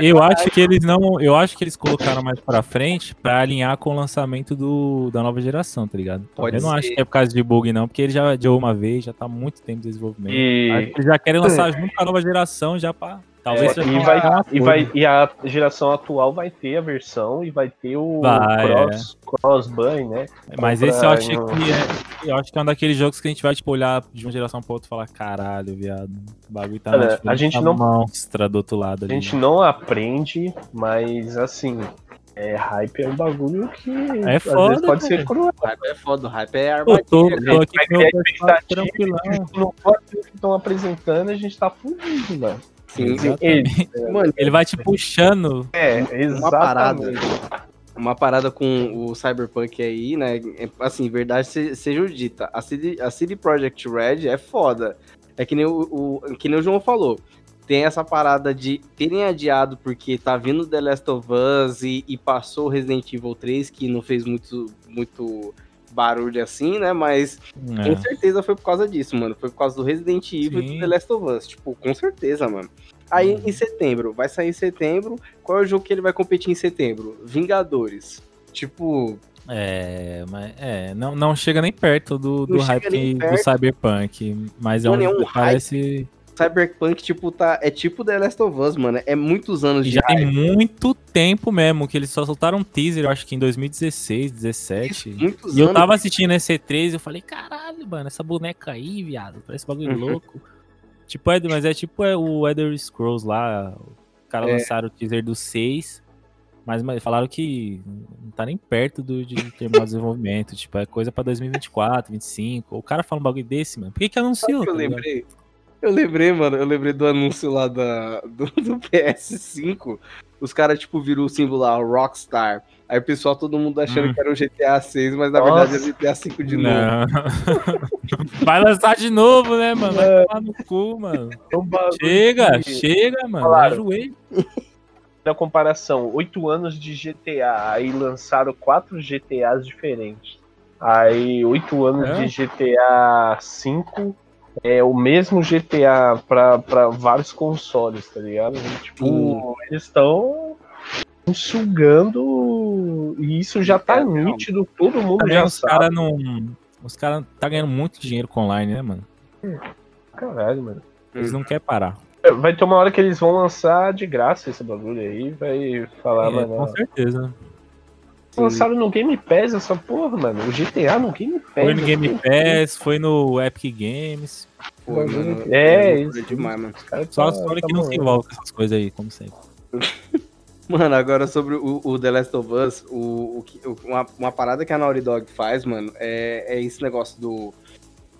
Eu acho que eles não. Eu acho que eles colocaram mais pra frente pra alinhar com o lançamento do, da nova geração, tá ligado?
Pode
eu não acho que é por causa de bug, não, porque ele já adiou uma vez, já tá há muito tempo de desenvolvimento. Acho
E
que eles já querem lançar junto com a nova geração, já pra Talvez
É, e, vai, e, vai, e a geração atual vai ter a versão e vai ter o
Vai,
cross, cross-buy, né?
Mas
compra
esse eu acho que é. Eu acho que é um daqueles jogos que a gente vai, tipo, olhar de uma geração pra outra e falar, caralho, viado. O bagulho tá
Cara,
tipo,
a gente
tá
não-
monstra do outro lado
A
ali.
gente
né?
não aprende, mas assim, é, hype é um bagulho que
É
às
foda,
vezes pode ser cruel.
O hype é foda, o hype é
Pô, tô,
armadilha.
tô aqui com pessoal
expectativa,
tranquilão.
Não pode o que estão apresentando, a gente tá fudido, mano.
Sim.
Exatamente.
Mano,
Ele vai te puxando.
É,
uma parada.
exatamente.
uma parada com o Cyberpunk aí, né? é, Assim, verdade se- seja dita. A CD, a CD Projekt Red é foda. É que nem o, o- que nem o João falou. Tem essa parada de terem adiado porque tá vindo The Last of Us e, e passou o Resident Evil 3, que não fez muito, muito barulho assim, né? Mas com
É.
certeza foi por causa disso, mano. Foi por causa do Resident Evil e
Sim.
do The Last of Us. Tipo, com certeza, mano. Aí
Uhum.
em setembro, vai sair em setembro. Qual é o jogo que ele vai competir em setembro? Vingadores. Tipo,
É, mas é, não, não chega nem perto do, do hype do. Cyberpunk. Mas é
Mano,
um,
é um
parece.
Cyberpunk, tipo, tá. É tipo The Last of Us, mano. É muitos anos de
Já tem muito tempo mesmo, que eles só soltaram um teaser, eu acho que em 2016, 17.
Muitos
E eu
anos.
tava assistindo esse E3 e eu falei, caralho, mano, essa boneca aí, viado, parece bagulho
Uhum.
louco. Tipo, é, mas é tipo é, o Elder Scrolls lá, os caras
É.
lançaram o teaser do 6, mas, mas falaram que não tá nem perto do, de terminar o desenvolvimento, tipo, é coisa pra 2024, 2025. O cara fala um bagulho desse, mano, por que que anunciou?
Sabe o que eu
tá ligado?
Eu lembrei, mano, eu lembrei do anúncio lá da, do, do PS5. Os caras, tipo, viram o símbolo lá, Rockstar. Aí o pessoal, todo mundo achando
Hum.
que era o GTA 6, mas na
Nossa.
verdade é o GTA 5 de novo. (laughs)
Vai lançar de novo, né, mano? Vai
É.
tomar no cu, mano.
É
Chega, chega, mano.
Falaram.
Enjoei.
Na comparação, oito anos de GTA, aí lançaram quatro GTAs diferentes. Aí, oito anos
É?
de GTA V é o mesmo GTA pra vários consoles, tá ligado? E, tipo,
Sim.
eles estão sugando e isso já tá
É,
nítido, todo mundo
Também
já
os
sabe.
caras não. Os caras tá ganhando muito dinheiro com online, né, mano?
Caralho, mano.
Eles não querem parar.
Vai ter uma hora que eles vão lançar de graça esse bagulho aí, vai falar,
É,
mano.
com certeza.
Sim.
Lançaram no Game Pass essa porra, mano. O GTA no Game Pass.
Foi no Game
assim,
Pass, foi no Epic Games.
Pô, mano,
é,
loucura
isso.
demais, mano.
Só
tá-
a Sony
tá
que não se envolve com essas coisas aí, como sempre. (laughs)
Mano, agora sobre o, o The Last of Us, o, o uma, uma parada que a Naughty Dog faz, mano, é, é esse negócio do.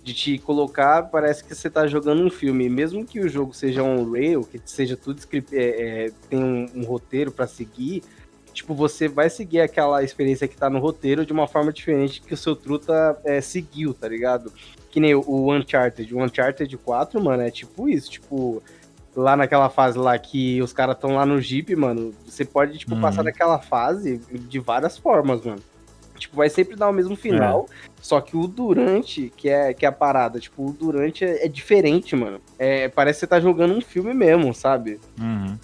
De te colocar, parece que você tá jogando um filme. Mesmo que o jogo seja um rail, que seja tudo script, é, é, tem um, um roteiro pra seguir, tipo, você vai seguir aquela experiência que tá no roteiro de uma forma diferente que o seu truta é, seguiu, tá ligado? Que nem o, Uncharted. O Uncharted 4, mano, é tipo isso, tipo lá naquela fase lá que os caras estão lá no Jeep, mano, você pode, tipo,
Uhum.
passar daquela fase de várias formas, mano. Tipo, vai sempre dar o mesmo final, só que o durante, que é, que é a parada, tipo, o durante é, é diferente, mano. É, parece que você tá jogando um filme mesmo, sabe?
Uhum.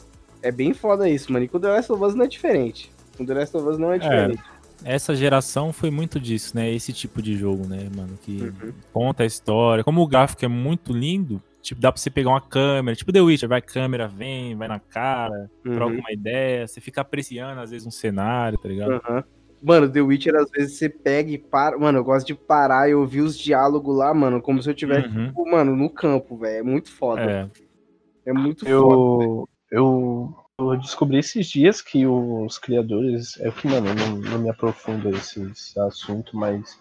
É bem foda isso, mano. E com The Last of Us não é diferente. Com The Last of Us não é diferente.
Essa geração foi muito disso, né? Esse tipo de jogo, né, mano? Que
Uhum.
conta a história. Como o gráfico é muito lindo, tipo, dá pra você pegar uma câmera, tipo The Witcher, vai câmera, vem, vai na cara,
Uhum.
troca uma ideia, você fica apreciando, às vezes, um cenário, tá ligado?
Aham. Mano, The Witcher, às vezes você pega e para. Mano, eu gosto de parar e ouvir os diálogos lá, mano, como se eu tivesse,
Uhum.
tipo, mano, no campo, velho. É muito foda.
É.
É, muito foda.
Eu, eu, eu descobri esses dias que os criadores. É que, mano, eu não, não me aprofundo esse assunto, mas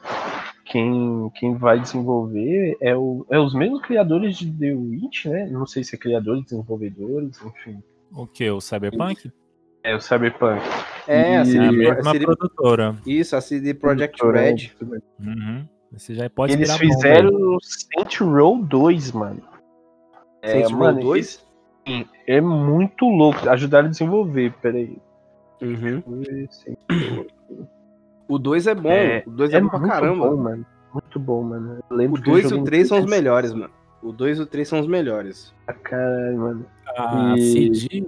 quem, quem vai desenvolver é, o, é os mesmos criadores de The Witch, né? Não sei se é criadores, desenvolvedores, enfim.
O que? O Cyberpunk?
É o Cyberpunk.
É, a
E-
É
CD,
a
CD
produtora.
Isso, a CD Projekt Red.
Uhum. Você já pode
Eles fizeram o Saint Row 2, mano. É,
Saints Row
mano,
2?
É muito louco. Ajudaram a desenvolver, peraí.
Uhum.
Saint
O 2 é bom.
É,
o 2 é,
É
bom pra
muito
caramba.
bom, mano. Muito bom, mano. Eu lembro
O
que eu
2 e o
no
3 são os melhores, mano. O 2 e o 3 são os melhores.
pra Caralho, mano.
A
E-
CD,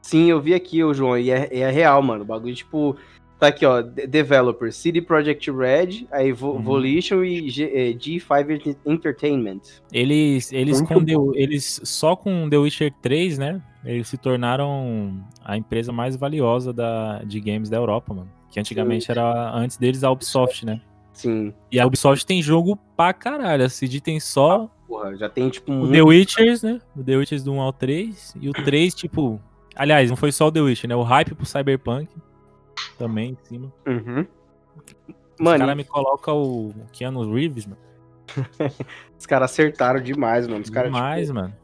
Sim, eu vi aqui, ô João, e é, é real, mano. O bagulho, tipo, Tá aqui, ó. de- Developer, CD Projekt Red, aí Vo
Uhum.
Volition e G- eh, G5 Entertainment.
Eles, eles,
Muito
com The, eles só com The Witcher 3, né? Eles se tornaram a empresa mais valiosa da, de games da Europa, mano. Que antigamente era antes deles a Ubisoft, né?
Sim.
E a Ubisoft tem jogo pra caralho. A CD tem só
Porra, já tem, tipo,
o
um...
The Witchers, né? O The Witchers do 1 ao 3. E o 3, tipo. Aliás, não foi só o The Witcher, né? O hype pro Cyberpunk também em cima.
Uhum.
Os
Mano,
caras me colocam o Keanu Reeves, mano. (laughs)
os caras acertaram demais, mano. Os caras,
Demais,
tipo,
mano.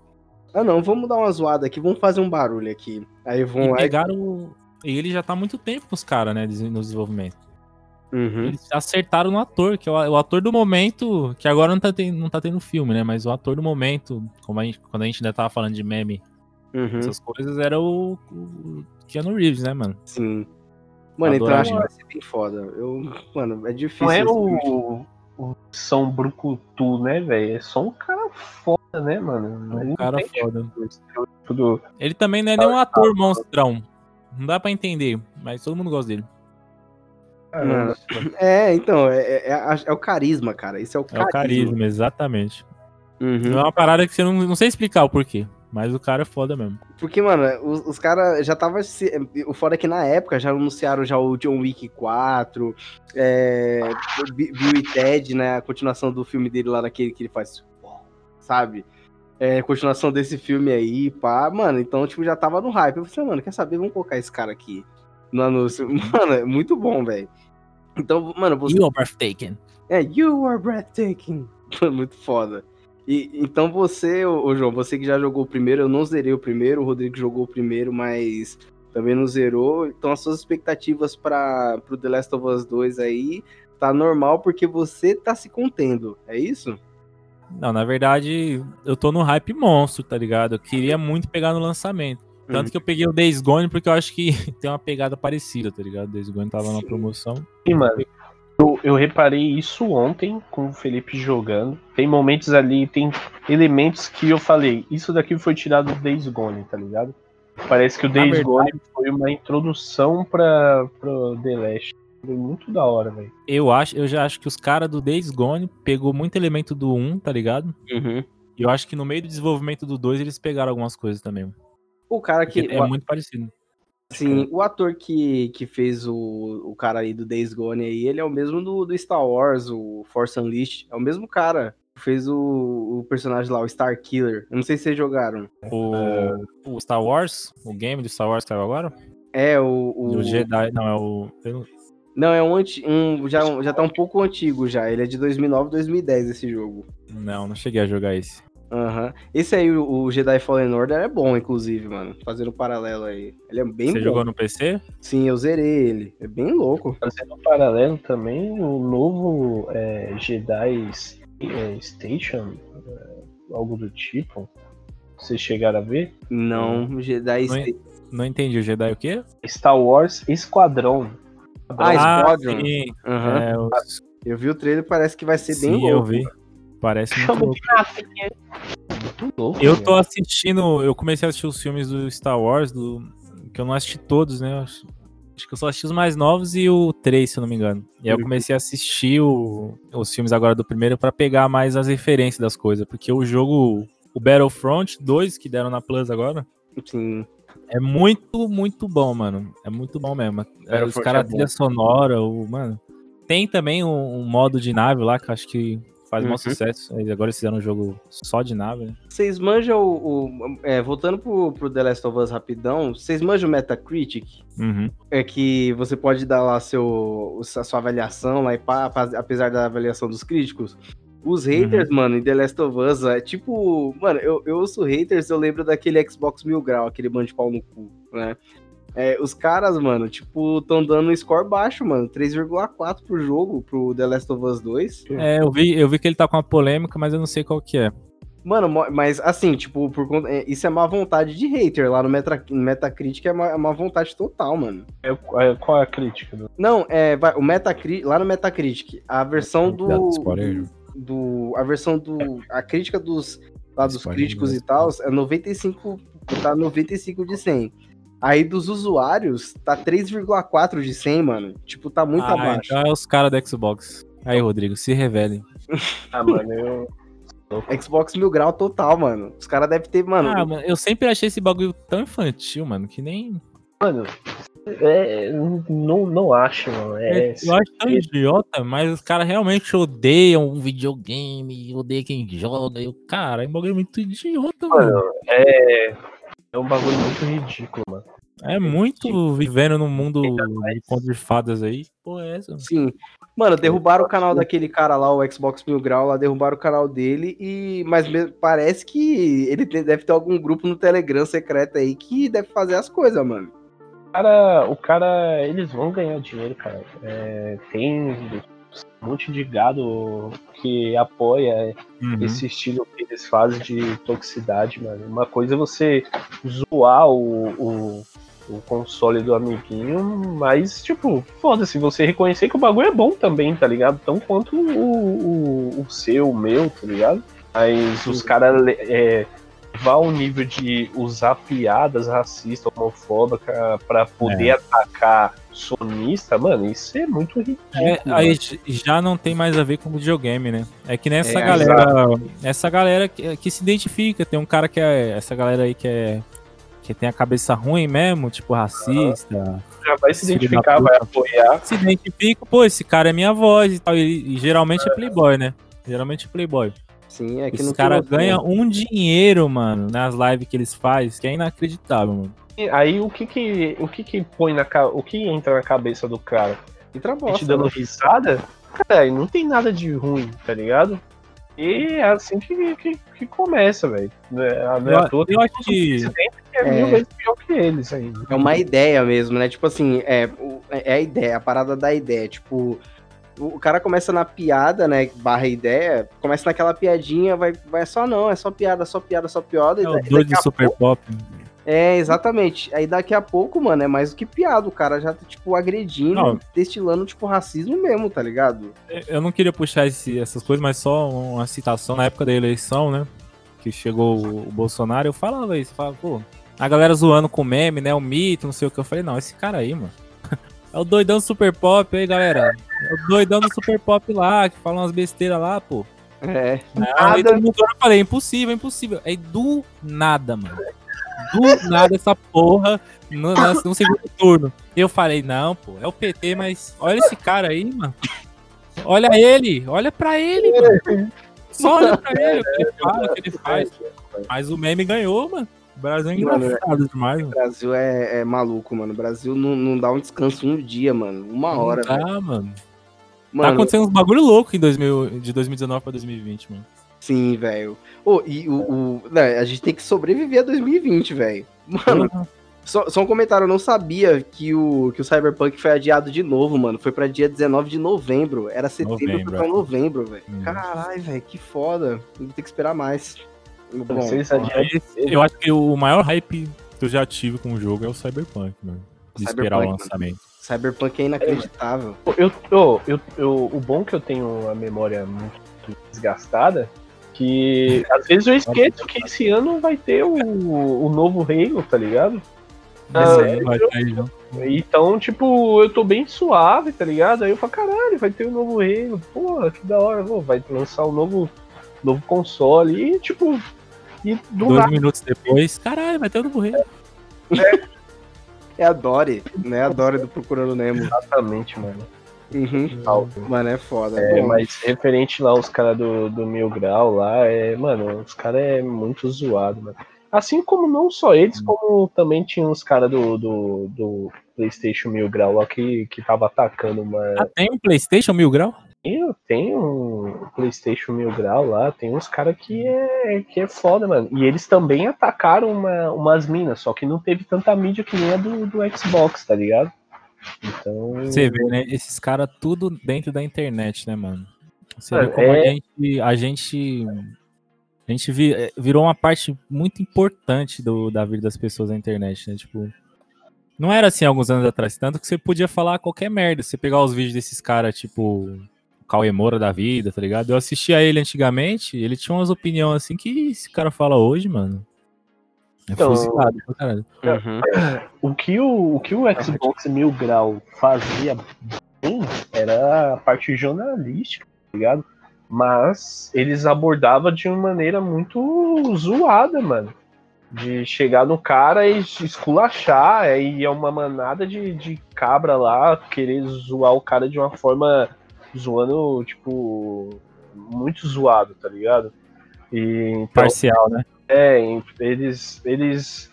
ah, não, vamos dar uma zoada aqui, vamos fazer um barulho aqui. Aí vão
E pegaram. o- E ele já tá há muito tempo com os caras, né? No desenvolvimento.
Uhum.
Eles acertaram no ator, que é o, o ator do momento, que agora não tá, tendo, não tá tendo filme, né? Mas o ator do momento, como a gente, quando a gente ainda tava falando de meme,
Uhum.
essas coisas, era o, o Keanu Reeves, né, mano?
Sim. Mano, então eu acho que
ele.
vai ser bem foda. Eu, mano, é difícil.
Não é o, o São Brucutu, né, velho? É só um cara foda, né, mano?
É um
Ele
cara foda.
esse tipo
Ele também não é nenhum ator monstrão. Não dá pra entender, mas todo mundo gosta dele.
Mano, É, então, é, é- é a- é o carisma, cara. Isso é o
É
carisma.
o carisma, exatamente.
Uhum.
Não é uma parada que você não, não sei explicar o porquê, mas o cara é foda mesmo.
Porque, mano, os, os caras já tava. se- O foda é que na época já anunciaram já o John Wick 4, é, Bill e Ted, né? A continuação do filme dele lá naquele que ele faz. Sabe? É, continuação desse filme aí, pá. Mano, então, tipo, já tava no hype. Eu falei, assim, mano, quer saber? Vamos colocar esse cara aqui no anúncio. (laughs) Mano, é muito bom, velho. Então, mano, você.
You are breathtaking.
É, you are breathtaking. (laughs) Muito foda. E, então você, ô, ô João, você que já jogou o primeiro, eu não zerei o primeiro, o Rodrigo jogou o primeiro, mas também não zerou. Então as suas expectativas para pro The Last of Us 2 aí tá normal porque você tá se contendo, é isso?
Não, na verdade, eu tô no hype monstro, tá ligado? Eu queria muito pegar no lançamento. Tanto
Uhum.
que eu peguei o Days Gone porque eu acho que (laughs) tem uma pegada parecida, tá ligado? O Days Gone tava na
Sim.
promoção.
Sim, mano. Eu, eu reparei isso ontem com o Felipe jogando. Tem momentos ali, tem elementos que eu falei, isso daqui foi tirado do Days Gone, tá ligado? Parece que o Days Gone foi uma introdução pra, pro The Last. Foi muito da hora, velho.
Eu acho, eu já acho que os caras do Days Gone pegou muito elemento do 1, tá ligado?
Uhum.
E eu acho que no meio do desenvolvimento do 2 eles pegaram algumas coisas também. mano.
O cara que.
é
o,
muito parecido.
Sim, o ator que, que fez o, o cara aí do Days Gone aí, ele é o mesmo do, do Star Wars, o Force Unleashed. É o mesmo cara. que Fez o, o personagem lá, o Star Killer. Eu não sei se vocês jogaram.
O, o Star Wars, o game do Star Wars que saiu agora?
É, o. o...
O Jedi, não, é o. não-
Não, é um, anti... um já, já tá um pouco antigo já. Ele é de 2009, 2010 esse jogo.
Não, não cheguei a jogar esse.
Aham. Esse aí, o, Jedi Fallen Order, é bom, inclusive, mano. Fazendo um paralelo aí. Ele é bem
Você
bom.
jogou no PC?
Sim, eu zerei ele. É bem louco.
Fazendo um paralelo também, o novo é, Jedi é, Station, é, algo do tipo. Vocês chegaram a ver?
Não, o Jedi...
Não,
Sta-
não entendi. O Jedi o quê?
Star Wars Esquadrão.
Ah, Squadron.
sim.
Aham.
É, os-
Eu vi o trailer, parece que vai ser bem
sim, eu
louco.
vi. Parece muito louco.
Muito.
Eu tô assistindo, eu comecei a assistir os filmes do Star Wars, do, que eu não assisti todos, né? Acho, acho que eu só assisti os mais novos e o 3, se eu não me engano. E aí eu comecei a assistir o- os filmes agora do primeiro pra pegar mais as referências das coisas, porque o jogo, o Battlefront 2 que deram na Plus agora,
Sim.
é muito, muito bom, mano. É muito bom mesmo. É, os caras,
é
a trilha sonora, o, mano. Tem também um, um modo de nave lá que eu acho que faz
Uhum.
maior sucesso. Eles Agora eles fizeram um jogo só de nave, né?
Vocês manjam o... o- é, voltando pro, pro The Last of Us rapidão, vocês manjam o Metacritic?
Uhum.
É que você pode dar lá seu, a sua avaliação lá e pá, apesar da avaliação dos críticos. Os haters, mano, em The Last of Us, é tipo. Mano, eu, eu ouço haters, eu lembro daquele Xbox Mil Grau, aquele bando de pau no cu, né? É, os caras, mano, tipo, tão dando um score baixo, mano. 3,4 pro jogo, pro The Last of Us 2.
É, eu vi, eu vi que ele tá com uma polêmica, mas eu não sei qual que é.
Mano, mas assim, tipo, por conta. é, Isso é má vontade de hater. Lá no, Meta, no Metacritic é má, é má vontade total, mano.
É, é, qual é a crítica? do-
Não, é, vai, o Metacritic, lá no Metacritic, a versão do, do a versão do a crítica dos lá dos
Spoiler,
críticos
né?
e tal é 95, tá 95 de 100. Aí dos usuários, tá 3,4 de 100, mano. Tipo, tá muito
ah,
abaixo.
Então é os caras da Xbox. Aí, Rodrigo, se revelem. (laughs)
Ah, mano, eu.
Xbox mil grau total, mano. Os caras devem ter, mano.
Ah, mano, eu sempre achei esse bagulho tão infantil, mano, que nem.
Mano, é, não, não acho, mano. É,
eu acho tão idiota, mas os caras realmente odeiam um videogame, odeiam quem joga. E o cara, é um bagulho muito idiota, mano.
mano. É, é um bagulho muito ridículo, mano.
É muito vivendo num mundo de conto de fadas aí. Pô, é essa?
Sim. Mano, derrubaram o canal daquele cara lá, o Xbox Mil Grau, lá derrubaram o canal dele e mas parece que ele deve ter algum grupo no Telegram secreto aí que deve fazer as coisas, mano.
O cara, o cara, eles vão ganhar dinheiro, cara. É, tem um monte de gado que apoia
Uhum.
esse estilo que eles fazem de toxicidade, mano. Uma coisa é você zoar o, o, o console do amiguinho, mas, tipo, foda-se, você reconhecer que o bagulho é bom também, tá ligado? Tão quanto o, o, o seu, o meu, tá ligado? Mas os caras é, vá ao nível de usar piadas racistas, homofóbicas pra poder atacar sonista, mano, isso é muito ridículo.
É, aí já não tem mais a ver com videogame, né? É que nessa
É,
galera, essa galera que, que se identifica, tem um cara que é essa galera aí que é que tem a cabeça ruim mesmo, tipo racista,
já vai se identificar, vai apoiar.
se identifica, pô, esse cara é minha voz e tal, e, e geralmente é playboy, né? Geralmente é playboy.
Sim, é que não
cara ganha um dinheiro, mano, nas lives que eles fazem, que é inacreditável, mano.
E Aí o que que, o que que põe na ca- o que entra na cabeça do cara?
Entra
A gente
bosta,
dando
né?
risada? Cara, aí não tem nada de ruim, tá ligado? E é assim que, que, que começa, velho. É, é
Eu-
à toa
eu acho que-
é,
É.
mil vezes pior que eles ainda.
É uma ideia mesmo, né? Tipo assim, é, é a ideia, a parada da ideia. Tipo, o cara começa na piada, né? Barra ideia, começa naquela piadinha, vai, vai só não, é só piada, só piada, só piada. e
É o
da-
doido
daqui a
do Super Pop.
É, exatamente. Aí daqui a pouco, mano, é mais do que piada. O cara já tá, tipo, agredindo,
Não.
destilando, tipo, racismo mesmo, tá ligado?
Eu não queria puxar esse- essas coisas, mas só uma citação na época da eleição, né? Que chegou o, o Bolsonaro, eu falava isso, falava, pô, a galera zoando com meme, né? O mito, não sei o que. Eu falei, não, esse cara aí, mano. (laughs) É o doidão do Super Pop aí, galera. É o doidão do Super Pop lá, que fala umas besteiras lá, pô.
É.
Não, aí eu falei, impossível, impossível. Aí do nada, mano. Do nada essa porra no, na- no segundo turno. Eu falei, não, pô, é o PT, mas olha esse cara aí, mano. Olha ele, olha pra ele, mano. Só olha pra ele, o que ele fala, o que ele faz. Mas o meme ganhou, mano. O Brasil é
Mano,
engraçado demais,
O
mano.
Brasil é, é maluco, mano. O Brasil não, não dá um descanso um dia, mano. Uma hora,
Não dá, mano. Tá
Mano,
acontecendo uns bagulho louco em 2000, de 2019 pra 2020, mano.
Sim, velho. Ô, e o, o- né, a gente tem que sobreviver a 2020, velho. Mano, só, só um comentário, eu não sabia que o, que o Cyberpunk foi adiado de novo, mano. Foi pra dia 19 de novembro. Era setembro,
Novembro,
foi pra
é.
novembro, velho.
Hum.
Caralho, velho, que foda. Ter que esperar mais. Bom,
adiantam
Esse- eu acho que o maior hype que eu já tive com o jogo é o Cyberpunk, mano. De esperar o
Cyberpunk,
lançamento.
Cyberpunk é inacreditável.
Eu, eu, eu, eu- o bom é que eu tenho a memória muito desgastada, que às vezes eu esqueço que esse ano vai ter o, o novo Halo, tá ligado? Ah,
é, junto.
Então, tipo, eu tô bem suave, tá ligado? Aí eu falo, caralho, vai ter o novo Halo, porra, que da hora, pô, vai lançar o novo, novo console e, tipo, e do
Dois
nada.
minutos depois, caralho, vai ter o novo rei.
É a Dory, né? A Dory do Procurando Nemo.
Exatamente, mano.
Uhum. Mano, é foda.
É,
Bom,
mas referente lá os caras do, do Mil Grau lá, é, mano, os caras é muito zoado, mano. Assim como não só eles, como também tinha os caras do, do, do PlayStation Mil Grau lá que, que tava atacando uma.
Ah, tem um PlayStation Mil Grau?
Eu tenho um PlayStation Mil Grau lá, tem uns caras que é, que é foda, mano. E eles também atacaram uma, umas minas, só que não teve tanta mídia que nem a do, do Xbox, tá ligado? Então.
Você vê, né? Esses caras tudo dentro da internet, né, mano? Você
Mano,
vê como
é-
a gente. A gente, a gente vi- eh, virou uma parte muito importante do, da vida das pessoas na internet, né? Tipo. Não era assim alguns anos atrás, tanto que você podia falar qualquer merda. Você pegar os vídeos desses caras, tipo. O Cauê Moura da vida, tá ligado? Eu assistia ele antigamente, ele tinha umas opiniões assim que esse cara fala hoje, mano. É
Então-
fuzilado pra caralho.
Uhum. (coughs)
O que o, o que o Xbox Mil Grau fazia bem era a parte jornalística, tá ligado? Mas eles abordavam de uma maneira muito zoada, mano. De chegar no cara e esculachar, aí é uma manada de, de cabra lá, querer zoar o cara de uma forma zoando, tipo, muito zoado, tá ligado? E então,
Parcial, né?
É, eles, eles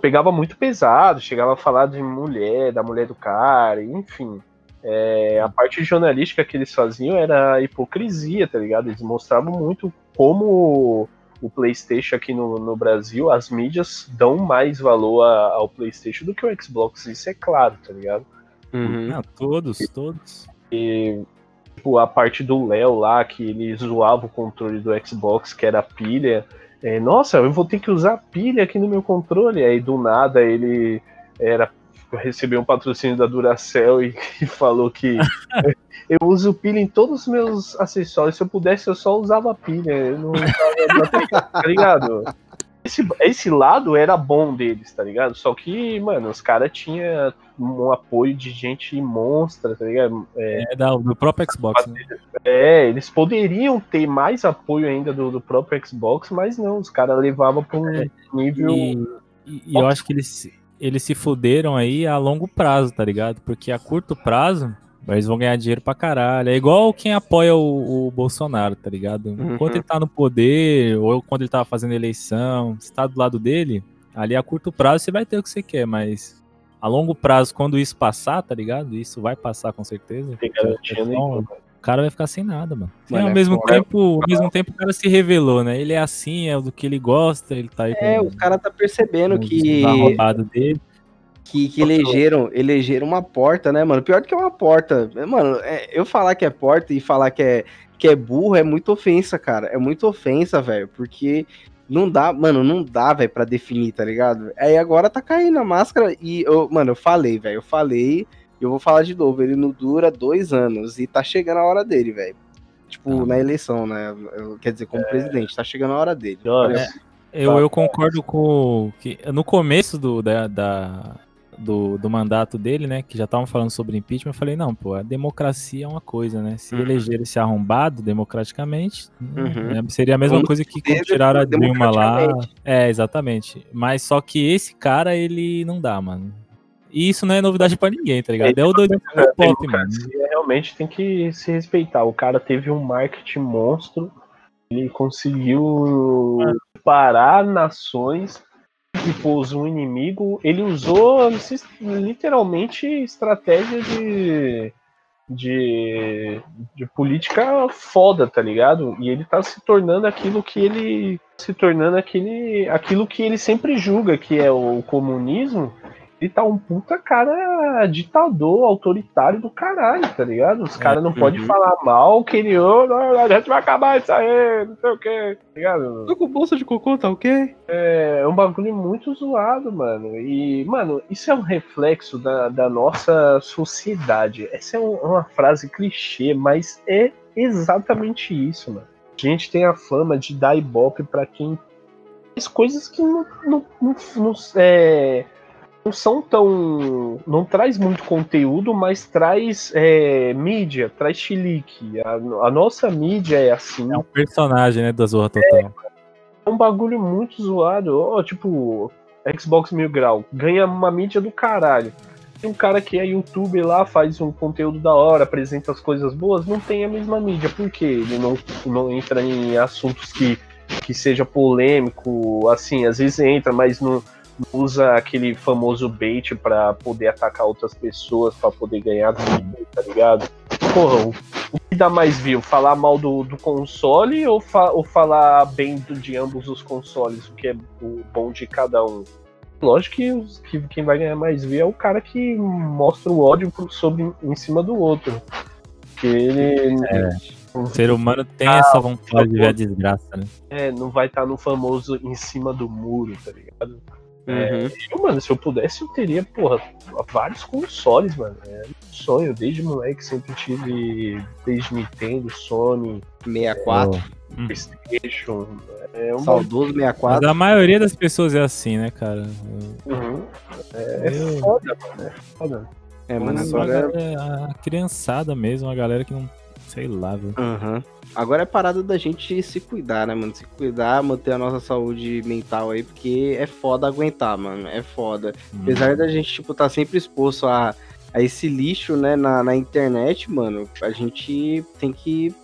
pegava muito pesado, chegava a falar de mulher, da mulher do cara, enfim. É, a parte jornalística que eles faziam era a hipocrisia, tá ligado? Eles mostravam muito como o PlayStation aqui no, no Brasil, as mídias dão mais valor a- ao PlayStation do que o Xbox, isso é claro, tá ligado?
Uhum.
Todos, todos.
tipo, a parte do Léo lá, que ele zoava o controle do Xbox, que era a pilha. É, Nossa, eu vou ter que usar pilha aqui no meu controle. Aí do nada ele era recebeu um patrocínio da Duracell e, (laughs) e falou que (laughs) eu uso pilha em todos os meus acessórios. Se eu pudesse, eu só usava pilha. Eu não tá ligado? Esse, esse lado era bom deles, tá ligado? Só que, mano, os caras tinham um apoio de gente monstra, tá ligado?
É da, do próprio Xbox, né?
É, eles poderiam ter mais apoio ainda do, do próprio Xbox, mas não, os caras levavam pra um
É,
nível.
E, e- e eu acho que eles, eles se fuderam aí a longo prazo, tá ligado? Porque a curto prazo, eles vão ganhar dinheiro pra caralho. É igual quem apoia o, o Bolsonaro, tá ligado? Enquanto
Uhum.
ele tá no poder, ou quando ele tava fazendo eleição, se tá do lado dele, ali a curto prazo você vai ter o que você quer, mas a longo prazo, quando isso passar, tá ligado? Isso vai passar com certeza.
Tem garantia nenhuma.
o cara vai ficar sem nada, mano. E
Mano,
ao
é
mesmo tempo, ao mesmo tempo o cara se revelou, né? Ele é assim, é do que ele gosta, ele tá aí
É,
com
o cara tá percebendo que,
arrombados dele.
Que, que elegeram, elegeram uma porta, né, mano? Pior do que é uma porta. Mano, é, eu falar que é porta e falar que é, que é burro é muito ofensa, cara. É muito ofensa, velho. Porque não dá, mano, não dá, velho, pra definir, tá ligado? Aí agora tá caindo a máscara e, eu, mano, eu falei, velho, eu falei, eu vou falar de novo. Ele não dura dois anos e tá chegando a hora dele, velho. Tipo,
Ah.
na eleição, né? Eu- Quer dizer, como presidente, tá chegando a hora dele.
Olha,
Eu, eu concordo com que no começo do, da, da- do, do mandato dele, né, que já estavam falando sobre impeachment, eu falei, não, pô, a democracia é uma coisa, né? Se
Uhum.
eleger esse arrombado democraticamente,
Uhum.
né, seria a mesma
Vamos
coisa que quando tiraram a Dilma lá. É, exatamente. Mas só que esse cara, ele não dá, mano. E isso não é novidade pra ninguém, tá ligado? É o doido
a
do pop, mano.
realmente tem que se respeitar. O cara teve um marketing monstro, ele conseguiu parar nações e pôs um inimigo. Ele usou literalmente estratégia de, de, de política foda, tá ligado? E ele tá se tornando aquilo que ele se tornando aquele, aquilo que ele sempre julga que é o comunismo. Ele tá um puta cara ditador, autoritário do caralho, tá ligado? Os caras não
uhum.
podem falar mal que ele, "Ô, não, a gente vai acabar isso aí, não sei o que, tá ligado?
Tô com bolsa de cocô, tá ok?
É um bagulho muito zoado, mano. E, mano, isso é um reflexo da, da nossa sociedade. Essa é um- uma frase clichê, mas é exatamente isso, mano. A gente tem a fama de dar ibope pra quem faz coisas que não, não, não, não, é, não são tão. não traz muito conteúdo, mas traz é, mídia, traz chilique. A, a nossa mídia é assim.
É um personagem, né, da Zorra Total.
É um bagulho muito zoado. Ó, tipo, Xbox Mil Grau ganha uma mídia do caralho. Tem um cara que é youtuber lá, faz um conteúdo da hora, apresenta as coisas boas, não tem a mesma mídia. Por quê? Ele não, não entra em assuntos que, que seja polêmico, assim, às vezes entra, mas não usa aquele famoso bait pra poder atacar outras pessoas, pra poder ganhar view, tá ligado? Porra, o, o que dá mais view? Falar mal do, do console ou, fa- ou falar bem do- de ambos os consoles? O que é o bom de cada um? Lógico que, os- que quem vai ganhar mais view é o cara que mostra o ódio sobre, em cima do outro. Porque ele
O ser humano tem essa vontade de ver a desgraça, né?
é, não vai estar no famoso em cima do muro, tá ligado?
Uhum.
Eu, mano, se eu pudesse, eu teria, porra, vários consoles, mano. É um sonho. Desde moleque sempre tive. Desde Nintendo, Sony.
64.
Hum.
PlayStation. É uma.
Saudoso
Mas
64.
a maioria das pessoas é assim, né, cara?
Uhum. É, é
Eu-
foda, mano. É foda.
É, mano,
Mas
agora.
é a criançada mesmo, a galera que não. Sei lá, velho.
Aham. Agora é parada da gente se cuidar, né, mano? Se cuidar, manter a nossa saúde mental aí, porque é foda aguentar, mano. É foda. Apesar da gente, tipo, tá sempre exposto a, a esse lixo, né, na, na internet, mano, a gente tem que,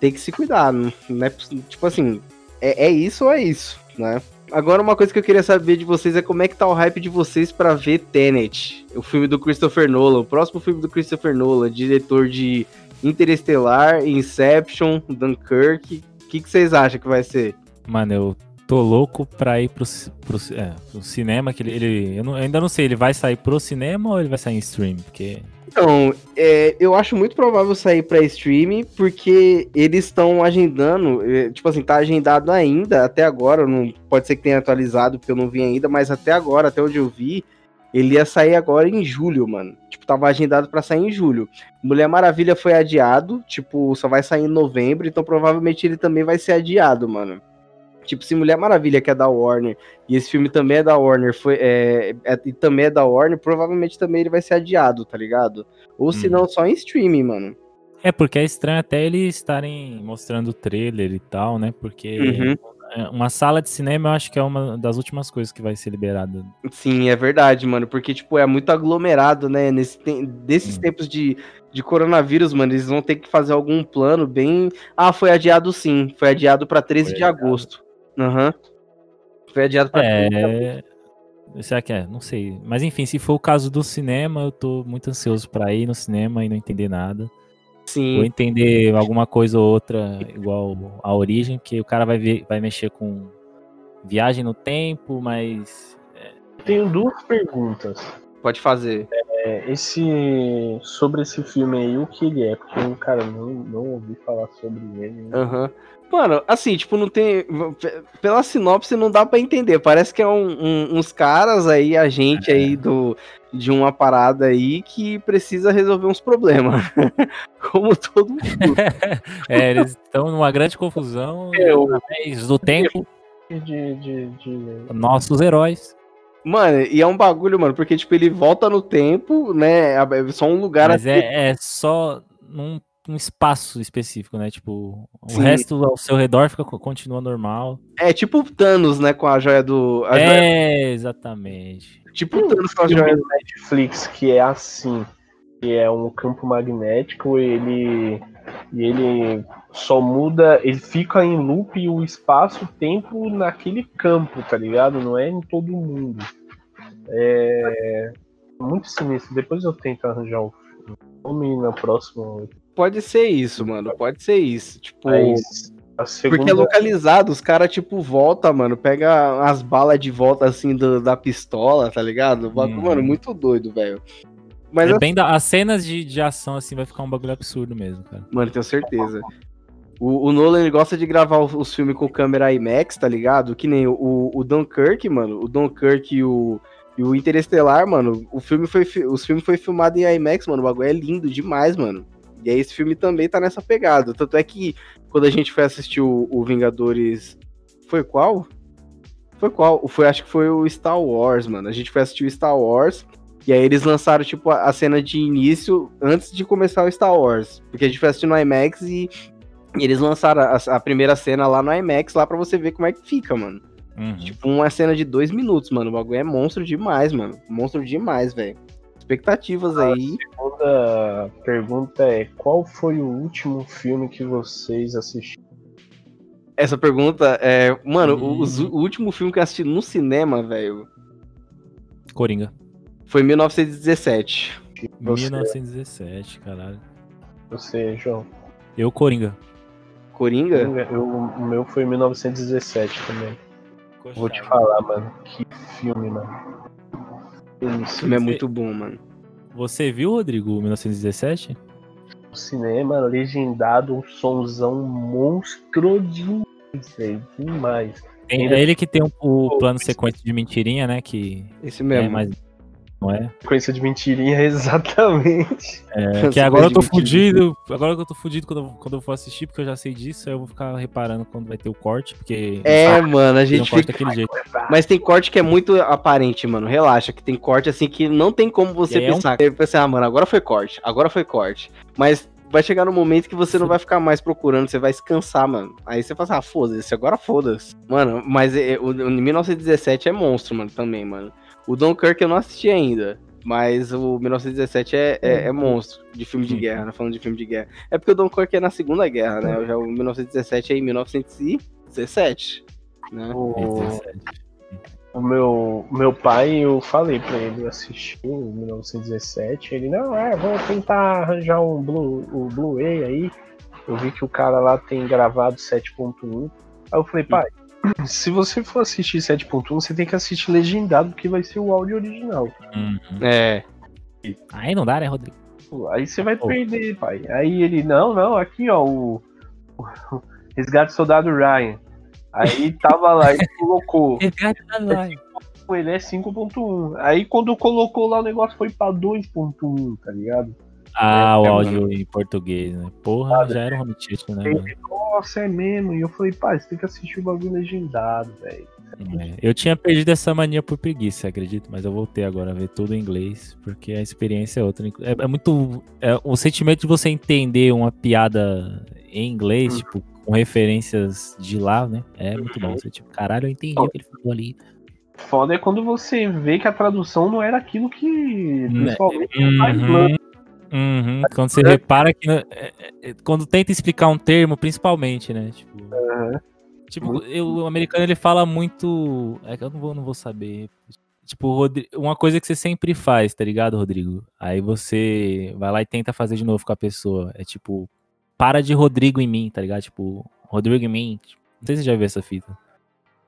tem que se cuidar, é, poss- tipo assim, é, é isso ou é isso, né? Agora, uma coisa que eu queria saber de vocês é como é que tá o hype de vocês pra ver Tenet, o filme do Christopher Nolan, o próximo filme do Christopher Nolan, diretor de Interestelar, Inception, Dunkirk. O que, que vocês acham que vai ser?
Mano, eu tô louco pra ir pro, pro, é, pro cinema, que ele, ele- eu, não- eu ainda não sei, ele vai sair pro cinema ou ele vai sair em stream? Porque
Então, é, eu acho muito provável sair pra streaming, porque eles estão agendando, é, tipo assim, tá agendado ainda, até agora, não pode ser que tenha atualizado, porque eu não vi ainda, mas até agora, até onde eu vi, ele ia sair agora em julho, mano. Tipo, tava agendado pra sair em julho. Mulher Maravilha foi adiado, tipo, só vai sair em novembro, então provavelmente ele também vai ser adiado, mano. Tipo, se Mulher Maravilha, que é da Warner, e esse filme também é da Warner, foi, é, é- e também é da Warner, provavelmente também ele vai ser adiado, tá ligado? Ou se
Hum.
não, só em streaming, mano.
É, porque é estranho até eles estarem mostrando o trailer e tal, né? Porque
Uhum.
É, uma sala de cinema eu acho que é uma das últimas coisas que vai ser liberada.
Sim, é verdade, mano. Porque, tipo, é muito aglomerado, né? Nesse tem- desses
Hum.
tempos de, de coronavírus, mano, eles vão ter que fazer algum plano bem. Ah, foi adiado sim. Foi adiado pra 13
Foi
de
adiado.
agosto. Aham. Foi adiado pra 13 de agosto.
É. Será que é? Não sei. Mas enfim, se for o caso do cinema, eu tô muito ansioso pra ir no cinema e não entender nada. Vou
Sim.
entender alguma coisa ou outra igual a origem, que o cara vai, ver, vai mexer com viagem no tempo, mas.
Tenho duas perguntas.
Pode fazer.
É, esse, sobre esse filme aí, o que ele é? Porque eu, cara, não, não ouvi falar sobre ele.
Aham. Mano, assim, tipo, não tem. Pela sinopse não dá pra entender. Parece que é um- um- uns caras aí, a gente
É.
aí do, de uma parada aí que precisa resolver uns problemas. (laughs) Como todo mundo. (laughs)
É, eles estão numa grande confusão.
É, o-
através do tempo,
De, de, de...
nossos heróis.
Mano, e é um bagulho, mano, porque, tipo, ele volta no tempo, né? É só um lugar
Mas
assim.
é, é só num, num espaço específico, né? Tipo, o
Sim.
resto ao seu redor fica, continua normal.
É tipo o Thanos, né? Com a joia do. a joia-
É, exatamente.
tipo o Thanos com a joia.
do Netflix que é assim, que é um campo magnético, ele e ele só muda, ele fica em loop o espaço-tempo naquele campo, tá ligado? Não é em todo mundo. É muito sinistro. Depois eu tento arranjar o filme. Vamos ir na próxima.
Pode ser isso, mano. Pode ser isso. Tipo.
Mas a segunda
Porque é localizado, os caras, tipo, volta, mano, pega as balas de volta, assim, do- da pistola, tá ligado? O bagulho,
Uhum.
Mano, muito doido, velho. Mas,
É
assim,
bem da- as cenas de, de ação, assim, vai ficar um bagulho absurdo mesmo, cara.
mano, tenho certeza. O, o Nolan, ele gosta de gravar os, os filmes com câmera IMAX, tá ligado? Que nem o, o Dunkirk, mano, o Dunkirk e o, e o Interestelar, mano, o filme foi, fi- os filmes foi filmado em IMAX, mano, o bagulho é lindo demais, mano. E aí esse filme também tá nessa pegada. Tanto é que quando a gente foi assistir o, o Vingadores. Foi qual? Foi qual? Foi, acho que foi o Star Wars, mano. A gente foi assistir o Star Wars. E aí eles lançaram, tipo, a, cena de início antes de começar o Star Wars. Porque a gente foi assistir no IMAX e, eles lançaram a, a primeira cena lá no IMAX, lá pra você ver como é que fica, mano.
Uhum.
Tipo, uma cena de dois minutos, mano. O bagulho é monstro demais, mano. Monstro demais, velho. Expectativas aí.
segunda pergunta é: qual foi o último filme que vocês assistiram?
Essa pergunta é. Mano,
Hum.
o, o último filme que eu assisti no cinema, velho,
Coringa.
foi 1917.
Você,
1917, caralho.
você João?
Eu, Coringa.
Coringa?
Eu, o meu foi 1917 também. Vou te falar, mano. Que filme, mano.
Esse filme é muito bom, mano.
Você viu, Rodrigo, 1917?
cinema legendado, um sonzão monstro demais, velho. Demais. Ainda-
é ele que tem o, o plano sequência de mentirinha, né? Que
Esse
é
mesmo.
mais. Não é?
Sequência de mentirinha, (laughs) exatamente.
É, (laughs) que agora eu tô fudido. Agora que eu tô fudido quando, eu- quando eu for assistir, porque eu já sei disso, aí eu vou ficar reparando quando vai ter o corte, porque.
É, mano, a gente fica...
daquele jeito. (laughs)
Mas tem corte que é muito aparente, mano. Relaxa, que tem corte assim que não tem como você
E aí é um-
pensar. Você pensa, ah, mano, agora foi corte, agora foi corte. Mas vai chegar no momento que você não vai ficar mais procurando, você vai se cansar, mano. Aí você fala assim, ah, foda-se, agora foda-se. Mano, mas é, o, o 1917 é monstro, mano, também, mano. O Dunkirk eu não assisti ainda. Mas o 1917 é, é, é monstro de filme de
Uhum.
guerra, né? Falando de filme de guerra. É porque o Dunkirk é na Segunda Guerra, né? Já o 1917 é em 1917. Né?
O,
17.
o meu, meu pai, eu falei pra ele assistir o 1917. Ele, não, é, vou tentar arranjar um Blu, o Blu-ray aí. Eu vi que o cara lá tem gravado 7.1. Aí eu falei, pai, se você for assistir 7.1, você tem que assistir legendado, porque vai ser o áudio original.
Uhum.
É.
Aí não dá, né, Rodrigo?
Aí você vai
Pô.
perder, pai. Aí ele, não, não, aqui ó, o, o (laughs) Resgate Soldado Ryan. Aí tava lá, ele (laughs) colocou, pô, ele é 5.1. Aí quando colocou lá o negócio foi pra 2.1, tá ligado?
Ah, o
É,
áudio em português, né? Porra, já era um theater, né?
Ele, Nossa, é mesmo. E eu falei, pai, você tem que assistir o bagulho legendado, velho.
É, Eu tinha perdido essa mania por preguiça, acredito, mas eu voltei agora a ver tudo em inglês, porque a experiência é outra. É, é muito. é, o sentimento de você entender uma piada em inglês,
Hum.
tipo, com referências de lá, né? É muito bom. Você, tipo, caralho, eu entendi o que ele falou ali.
Foda é quando você vê que a tradução não era aquilo que.
Né,
Principalmente.
Uhum, uhum. Quando você repara que. é, é, Quando tenta explicar um termo, principalmente, né? Tipo, tipo eu, o americano ele fala muito. É que eu não vou, não vou saber. Tipo, uma coisa que você sempre faz, tá ligado, Rodrigo? Aí você vai lá e tenta fazer de novo com a pessoa. É tipo, para de Rodrigo em mim, tá ligado? Tipo, Rodrigo em mim. Não sei se você já viu essa fita.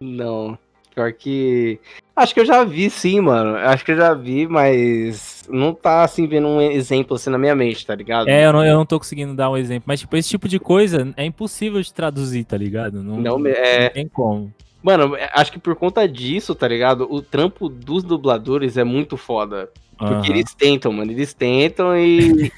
Não. Pior que. Acho que eu já vi, sim, mano. Acho que eu já vi, mas não tá assim vendo um exemplo assim na minha mente, tá ligado?
É, eu não, eu não tô conseguindo dar um exemplo. Mas, tipo, esse tipo de coisa é impossível de traduzir, tá ligado? Não,
Não é.
não tem como.
Mano, acho que por conta disso, tá ligado? O trampo dos dubladores é muito foda. Porque
Aham.
eles tentam, mano. Eles tentam e.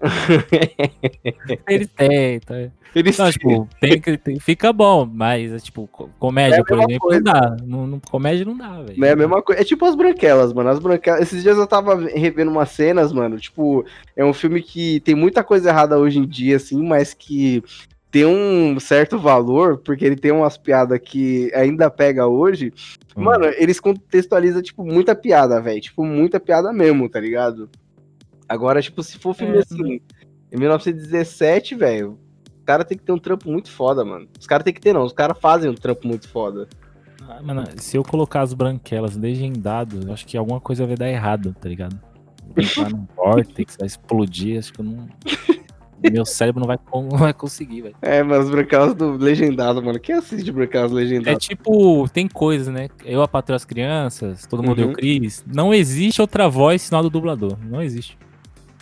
(laughs)
Eles tentam. é.
eles
Não, tipo, tem que, tem- fica bom, mas, é, tipo, co- comédia,
É
por exemplo,
coisa.
não dá. Não, não- comédia não dá, velho.
Não é a mesma coisa. É tipo as branquelas, mano. As branquelas. Esses dias eu tava revendo umas cenas, mano. Tipo, é um filme que tem muita coisa errada hoje em dia, assim, mas que tem um certo valor, porque ele tem umas piadas que ainda pega hoje.
Hum.
Mano, eles contextualizam, tipo, muita piada, velho. Tipo, muita piada mesmo, tá ligado? Agora, tipo, se for filme
É,
assim, em 1917, velho, os caras tem que ter um trampo muito foda, mano. Os caras tem que ter, não. Os caras fazem um trampo muito foda.
Ah, mano, se eu colocar as branquelas legendado, eu acho que alguma coisa vai dar errado, tá ligado? Vai entrar num (laughs) vórtex, vai explodir, acho que eu não. Meu cérebro não vai, (laughs) não vai conseguir, velho.
É, mas as branquelas do legendado, mano. Quem assiste branquelas
É
legendadas?
tipo, tem coisas, né? Eu, a Patroa as Crianças, Todo Mundo
Uhum.
Eu, Cris. Não existe outra voz senão a do dublador. Não existe.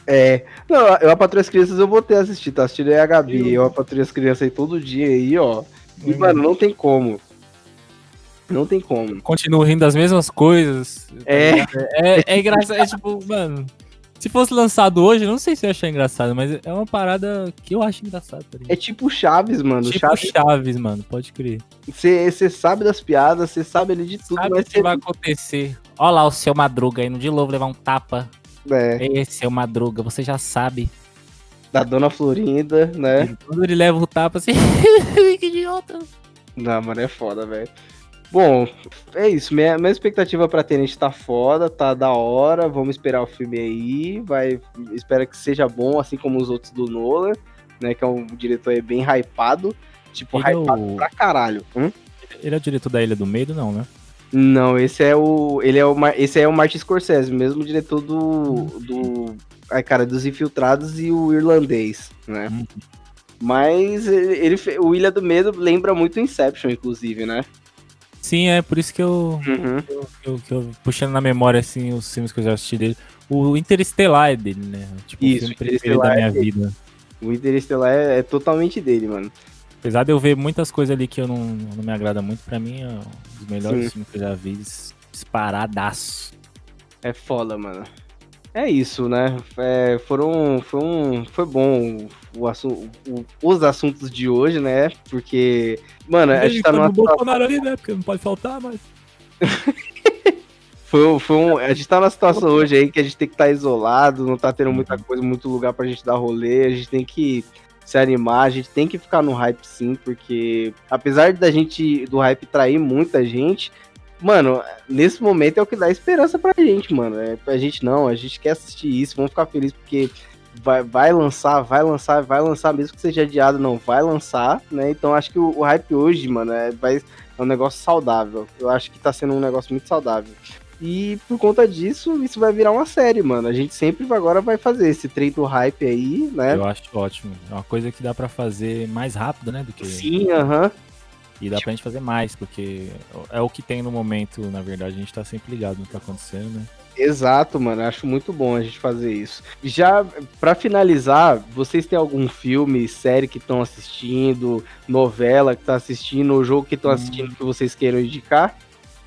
É. Não, eu a Patrulha as Crianças eu vou ter assistido, tá? Assistindo aí a Gabi, eu a Patrulha as Crianças aí todo dia aí, ó. E,
Uhum.
mano, não tem como. Não tem como.
Continuo rindo das mesmas coisas.
É.
ligado? É, é engraçado. É tipo, mano. Se fosse lançado hoje, eu não sei se eu ia achar engraçado, mas é uma parada que eu acho engraçado, tá?
É tipo Chaves, mano.
tipo
Chaves,
Chaves, mano, pode crer.
você sabe das piadas, você sabe ali de tudo,
Sabe o
mas
que
você.
vai acontecer? Olha lá o seu Madruga indo de novo levar um tapa.
É,
Esse seu Madruga, você já sabe.
da Dona Florinda, né?
Quando ele leva o tapa assim. (laughs) que idiota.
Não, mano, é foda, velho. Bom, é isso. Minha, minha expectativa pra Tenet tá foda, tá da hora. Vamos esperar o filme aí. Vai, espero que seja bom, assim como os outros do Nolan, né? Que é um diretor aí bem hypado. Tipo,
Ele é
hypado
o-
pra caralho. Hum?
Ele é o diretor da Ilha do Medo, não, né?
Não, esse é o. Ele é o. Esse é o Martin Scorsese, mesmo diretor do. do. Ai, cara, dos infiltrados e o irlandês, né?
Uhum.
Mas ele, ele o Ilha do Medo lembra muito Inception, inclusive, né?
Sim, é por isso que eu,
Uhum.
que eu, que eu- puxando na memória assim os filmes que eu já assisti dele. O Interestelar é dele, né? Tipo,
Isso,
o filme preferido da
é
minha
dele.
vida.
O Interestelar é, é totalmente dele, mano.
Apesar de eu ver muitas coisas ali que eu não, não me agrada muito, pra mim é um dos melhores
Sim.
filmes que eu já vi, dis- disparadaço.
É foda, mano. É isso, né? É, foram, foi, um, foi bom o assu o, os assuntos de hoje, né? Porque, mano, a gente tá numa.
Bolsonaro ali, né? Porque não pode faltar, mas. (laughs)
foi, foi um, a gente tá numa situação hoje aí que a gente tem que estar tá isolado, não tá tendo muita coisa, muito lugar pra gente dar rolê, a gente tem que se animar, a gente tem que ficar no hype sim, porque apesar da gente do hype trair muita gente, Mano, nesse momento é o que dá esperança pra gente, mano. É pra gente não, a gente quer assistir isso, vamos ficar felizes porque vai, vai lançar, vai lançar, vai lançar, mesmo que seja adiado, não, vai lançar, né? Então acho que o, o hype hoje, mano, é, vai, é um negócio saudável. Eu acho que tá sendo um negócio muito saudável. E por conta disso, isso vai virar uma série, mano. A gente sempre agora vai fazer esse trem do hype aí, né?
Eu acho ótimo. É uma coisa que dá para fazer mais rápido, né? Do que...
Sim, aham. Uh -huh.
E dá tipo... pra gente fazer mais, porque é o que tem no momento, na verdade, a gente tá sempre ligado no que tá acontecendo, né?
Exato, mano. Acho muito bom a gente fazer isso. Já para finalizar, vocês têm algum filme, série que estão assistindo, novela que tá assistindo, ou jogo que estão hum. assistindo que vocês queiram indicar?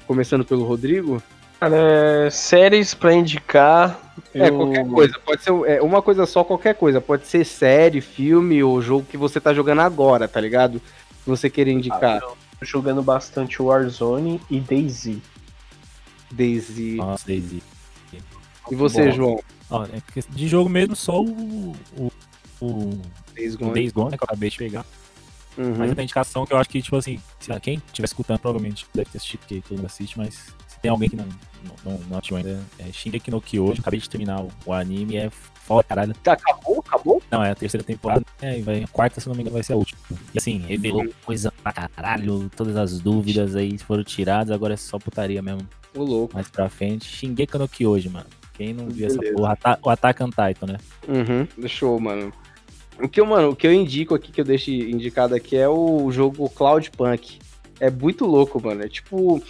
Começando pelo Rodrigo?
Cara, é, séries pra indicar.
É, eu... qualquer coisa. Pode ser é, uma coisa só, qualquer coisa. Pode ser série, filme ou jogo que você tá jogando agora, tá ligado? Que você queria indicar? Ah,
tô jogando bastante Warzone e DayZ.
DayZ.
Nossa, DayZ.
E você, Bom. João?
Olha, de jogo mesmo, só o. o, o Days Gone, Days Gone né, que eu acabei de pegar. Uhum. Mas a indicação que eu acho que, tipo assim, se quem estiver escutando, provavelmente deve ter assistido, porque todo mundo assiste, mas tem alguém que não, não, não assistiu ainda, é Shingeki no Kyoji, acabei de terminar o, o anime, é foda, caralho.
Tá, acabou? Acabou?
Não, é a terceira temporada. É, vai, a quarta, se não me engano, vai ser a última. E assim, revelou coisa pra caralho, todas as dúvidas aí foram tiradas, agora é só putaria mesmo.
O louco.
Mais pra frente, Shingeki no Kyoji, mano. Quem não viu Beleza. essa porra, o Attack on Titan, né?
Uhum, show, mano. O que, eu, mano, o que eu indico aqui, que eu deixo indicado aqui, é o jogo Cloud Punk. É muito louco, mano. É tipo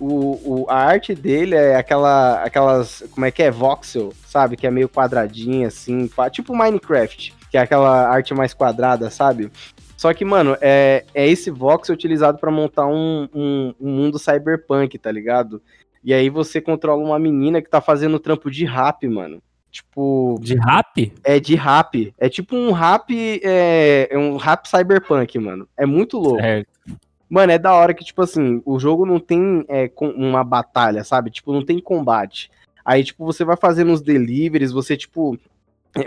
o, o, a arte dele é aquela, aquelas, como é que é, voxel, sabe? Que é meio quadradinha, assim, tipo Minecraft, que é aquela arte mais quadrada, sabe? Só que, mano, é, é esse voxel utilizado para montar um, um, um, mundo cyberpunk, tá ligado? E aí você controla uma menina que tá fazendo trampo de rap, mano. Tipo.
De rap?
É de rap. É tipo um rap. É, é um rap cyberpunk, mano. É muito louco. Certo. Mano, é da hora que, tipo assim, o jogo não tem é, uma batalha, sabe? Tipo, não tem combate. Aí, tipo, você vai fazendo os deliveries, você, tipo.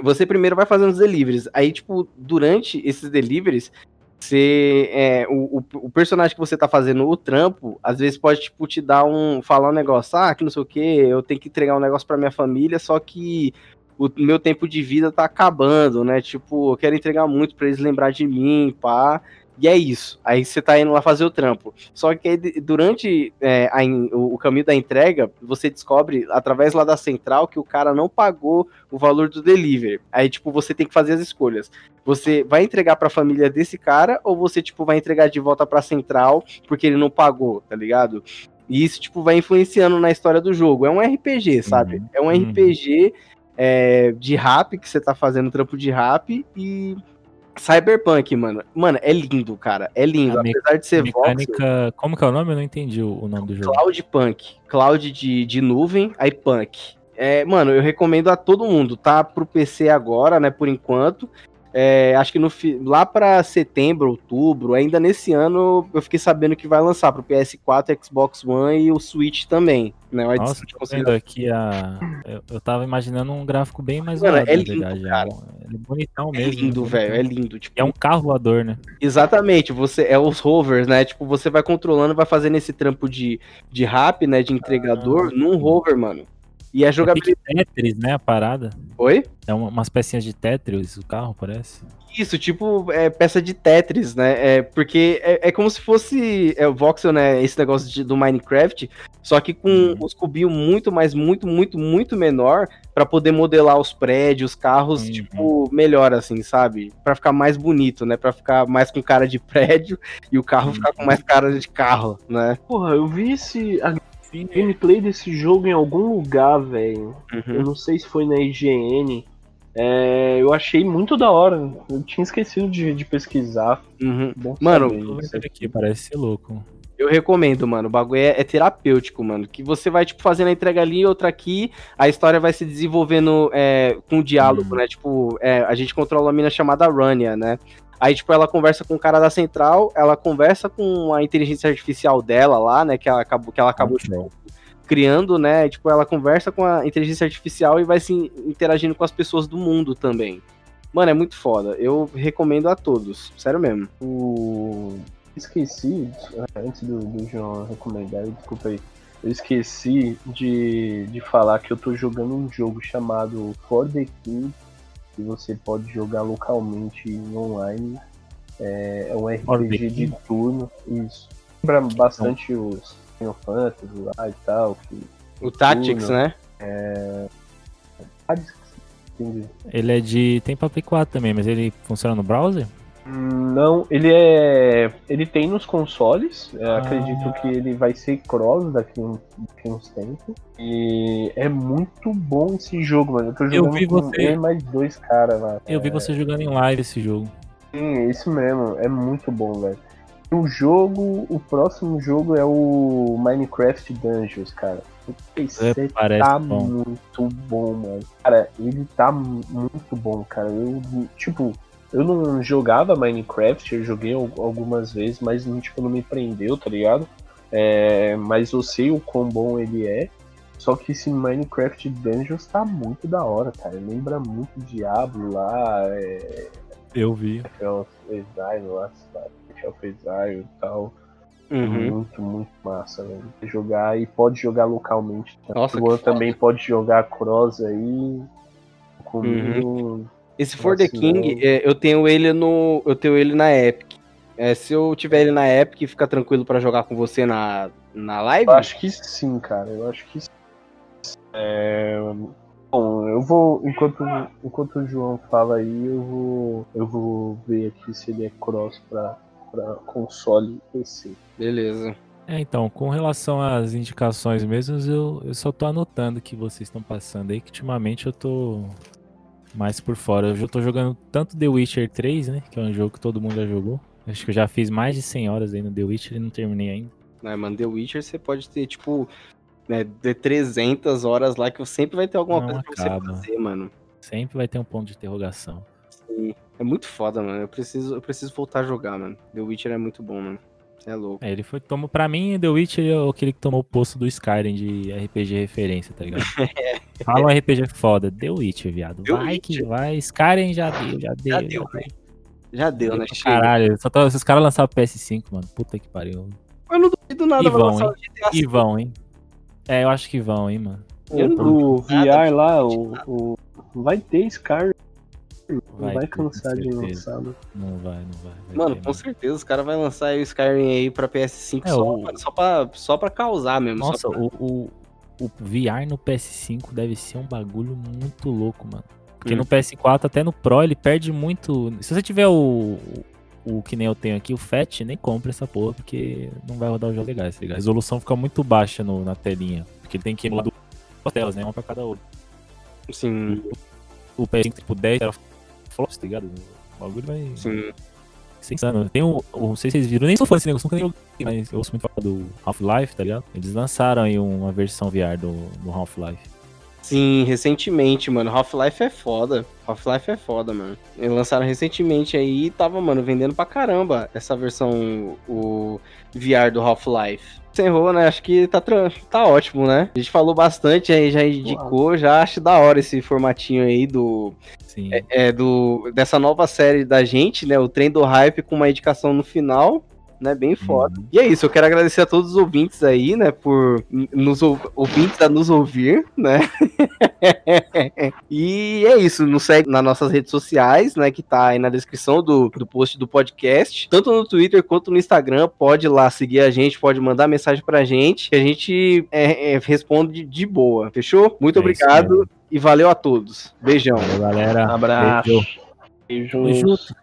Você primeiro vai fazendo os deliveries. Aí, tipo, durante esses deliveries, você. É, o, o, o, personagem que você tá fazendo o trampo, às vezes pode, tipo, te dar um. falar um negócio, ah, que não sei o que, eu tenho que entregar um negócio pra minha família, só que o meu tempo de vida tá acabando, né? Tipo, eu quero entregar muito pra eles lembrar de mim, pá. E é isso. Aí você tá indo lá fazer o trampo. Só que aí, durante é, a, o, caminho da entrega, você descobre, através lá da central, que o cara não pagou o valor do delivery. Aí, tipo, você tem que fazer as escolhas. Você vai entregar pra família desse cara, ou você, tipo, vai entregar de volta pra central porque ele não pagou, tá ligado? E isso, tipo, vai influenciando na história do jogo. É um RPG, sabe? Uhum. É um uhum. RPG é, de rap, que você tá fazendo trampo de rap, e Cyberpunk, mano. Mano, é lindo, cara. É lindo. Apesar de ser
mecânica... voxel. Como que é o nome? Eu não entendi o, nome do jogo.
Cloud Punk. Cloud de, de nuvem, aí Punk. É, mano, eu recomendo a todo mundo. Tá pro PC agora, né, por enquanto. É, acho que no, lá para setembro, outubro, ainda nesse ano, eu fiquei sabendo que vai lançar para o PS4, Xbox One e o Switch também. Né?
Nossa, tô vendo aqui a. Eu, eu tava imaginando um gráfico bem mais Mano,
é lindo, verdade. cara.
É bonitão
é
mesmo.
É lindo, velho, é lindo.
Tipo... É um carro voador, né?
Exatamente, você é os rovers, né? Tipo, você vai controlando, vai fazendo esse trampo de, de rap, né? De entregador, ah, num rover, mano. E a jogabilidade.
É Tetris, né? A parada.
Oi?
É uma, umas pecinhas de Tetris, o carro, parece.
Isso, tipo, é peça de Tetris, né? É, porque é, é como se fosse é, o voxel, né? Esse negócio de, do Minecraft, só que com uhum. os cubinhos muito, mais muito, muito, muito menor para poder modelar os prédios, os carros, uhum. tipo, melhor, assim, sabe? para ficar mais bonito, né? para ficar mais com cara de (laughs) prédio e o carro uhum. ficar com mais cara de carro, né?
Porra, eu vi esse gameplay desse jogo em algum lugar, velho. Uhum. Eu não sei se foi na IGN. É, eu achei muito da hora. Eu tinha esquecido de, de pesquisar.
Uhum. Mano,
aqui, parece ser louco.
Eu recomendo, mano. O bagulho é, é terapêutico, mano. Que você vai, tipo, fazendo a entrega ali, outra aqui, a história vai se desenvolvendo é, com diálogo,
Hum.
né? Tipo, é, a gente controla uma mina chamada Rania, né? Aí, tipo, ela conversa com o cara da central, ela conversa com a inteligência artificial dela lá, né? Que ela acabou, que ela acabou tipo, criando, né? Tipo, ela conversa com a inteligência artificial e vai se interagindo com as pessoas do mundo também. Mano, é muito foda. Eu recomendo a todos. Sério mesmo.
O... Esqueci, antes do, do João recomendar, desculpa aí. Eu esqueci de, de falar que eu tô jogando um jogo chamado For the King, que você pode jogar localmente em online. É, é um RPG de turno. Isso. Lembra bastante os Final Fantasy lá e tal. Que...
O Tactics,
Turno.
né?
Ah, entendi.
Ele é de. Tem pra Play 4 também, mas ele funciona no browser?
Não, ele é. Ele tem nos consoles. é,
Ah.
Acredito que ele vai ser cross daqui, um, daqui uns tempos. E é muito bom esse jogo, mano. Eu tô jogando
vi
com
você-
eu mais dois caras lá.
Eu vi você jogando em live esse jogo.
Sim, é isso mesmo. É muito bom, velho. O jogo, o próximo jogo é o Minecraft Dungeons, cara. Esse
É, parece
tá
bom.
muito bom, mano. Cara, ele tá mu- muito bom, cara. Eu, tipo, eu não jogava Minecraft, eu joguei al- algumas vezes, mas não, tipo, não me prendeu, tá ligado? É, mas eu sei o quão bom ele é. Só que esse Minecraft Dungeons tá muito da hora, cara. Lembra muito Diablo lá, é,
Eu vi.
Exile lá, Exile e tal.
Uhum.
Muito, muito massa, velho. Jogar e pode jogar localmente. tá?
Nossa,
o Luan também pode jogar cross aí. Comigo.
Esse For the
Nossa,
King,
não.
é, eu tenho ele no. Eu tenho ele na Epic. É, se eu tiver ele na Epic, fica tranquilo pra jogar com você na, na live?
Eu acho que sim, cara. Eu acho que sim. É, Bom, eu vou. Enquanto, enquanto o João fala aí, eu vou. Eu vou ver aqui se ele é cross pra, pra console e PC.
Beleza.
É, então, com relação às indicações mesmas, eu, eu só tô anotando que vocês estão passando aí, que ultimamente eu tô mais por fora. Eu já tô jogando tanto The Witcher 3, né? Que é um jogo que todo mundo já jogou. Acho que eu já fiz mais de 100 horas aí no The Witcher e não terminei ainda.
Né, mano, The Witcher você pode ter, tipo, né, de 300 horas lá que sempre vai ter alguma
Não
coisa pra
acaba.
você fazer, mano.
Sempre vai ter um ponto de interrogação.
Sim. É muito foda, mano. Eu preciso, eu preciso voltar a jogar, mano. The Witcher é muito bom, mano. É louco.
É, ele foi, tomou, pra mim, The Witcher é aquele que tomou o posto do Skyrim de RPG referência, tá ligado? (laughs) Fala um RPG foda, The Witcher, viado.
The
vai que vai, Skyrim já deu, já deu.
Já deu, velho. Já deu, né?
Caralho, só tô, esses caras lançaram PS5, mano. Puta que pariu.
Eu não duvido nada
E vão,
lançar
hein?
o GTA
E vão, hein? É, eu acho que vão, hein, mano.
Eu
O VR lá, o, o- vai ter Skyrim. Não vai cansar de lançar, né?
Não vai, não vai. vai
Mano,
ter,
com certeza, os caras vão lançar aí o Skyrim aí pra PS5
É,
só,
o-
mano, só, pra, só pra causar mesmo.
Nossa,
só pra...
o, o, o VR no PS5 deve ser um bagulho muito louco, mano. Porque
Hum.
no PS4, até no Pro, ele perde muito. Se você tiver o, o, o que nem eu tenho aqui, o FAT, nem compra essa porra, porque não vai rodar os jogos legais, tá ligado? A resolução fica muito baixa no, na telinha. Porque ele tem que emular duas telas, né? Uma pra cada olho.
Sim,
O PS5, tipo, 10 era flops, tá ligado? O bagulho vai.
sim.
ser insano. Tem o, o- Não sei se vocês viram, nem sou fã desse negócio, nunca nem joguei, mas eu ouço muito falar do Half-Life, tá ligado? Eles lançaram aí uma versão VR do, do Half-Life.
Sim, recentemente, mano. Half-Life é foda. Half-Life é foda, mano. Eles lançaram recentemente aí e tava, mano, vendendo pra caramba essa versão, o VR do Half-Life. Encerrou, né? Acho que tá, tá ótimo, né? A gente falou bastante aí, já indicou, já acho da hora esse formatinho aí do,
Sim.
é, do dessa nova série da gente, né? O Trem do Hype com uma indicação no final, né? Bem foda.
Uhum.
E é isso, eu quero agradecer a todos os ouvintes aí, né? Por nos ou- ouvintes a nos ouvir, né? (laughs) e é isso, nos segue nas nossas redes sociais, né? Que tá aí na descrição do, do post do podcast. Tanto no Twitter quanto no Instagram. Pode ir lá seguir a gente, pode mandar mensagem pra gente, que a gente é, é, responde de boa. Fechou? Muito
É
obrigado e valeu a todos. Beijão.
Valeu, galera.
Abraço.
Beijo.
Beijos.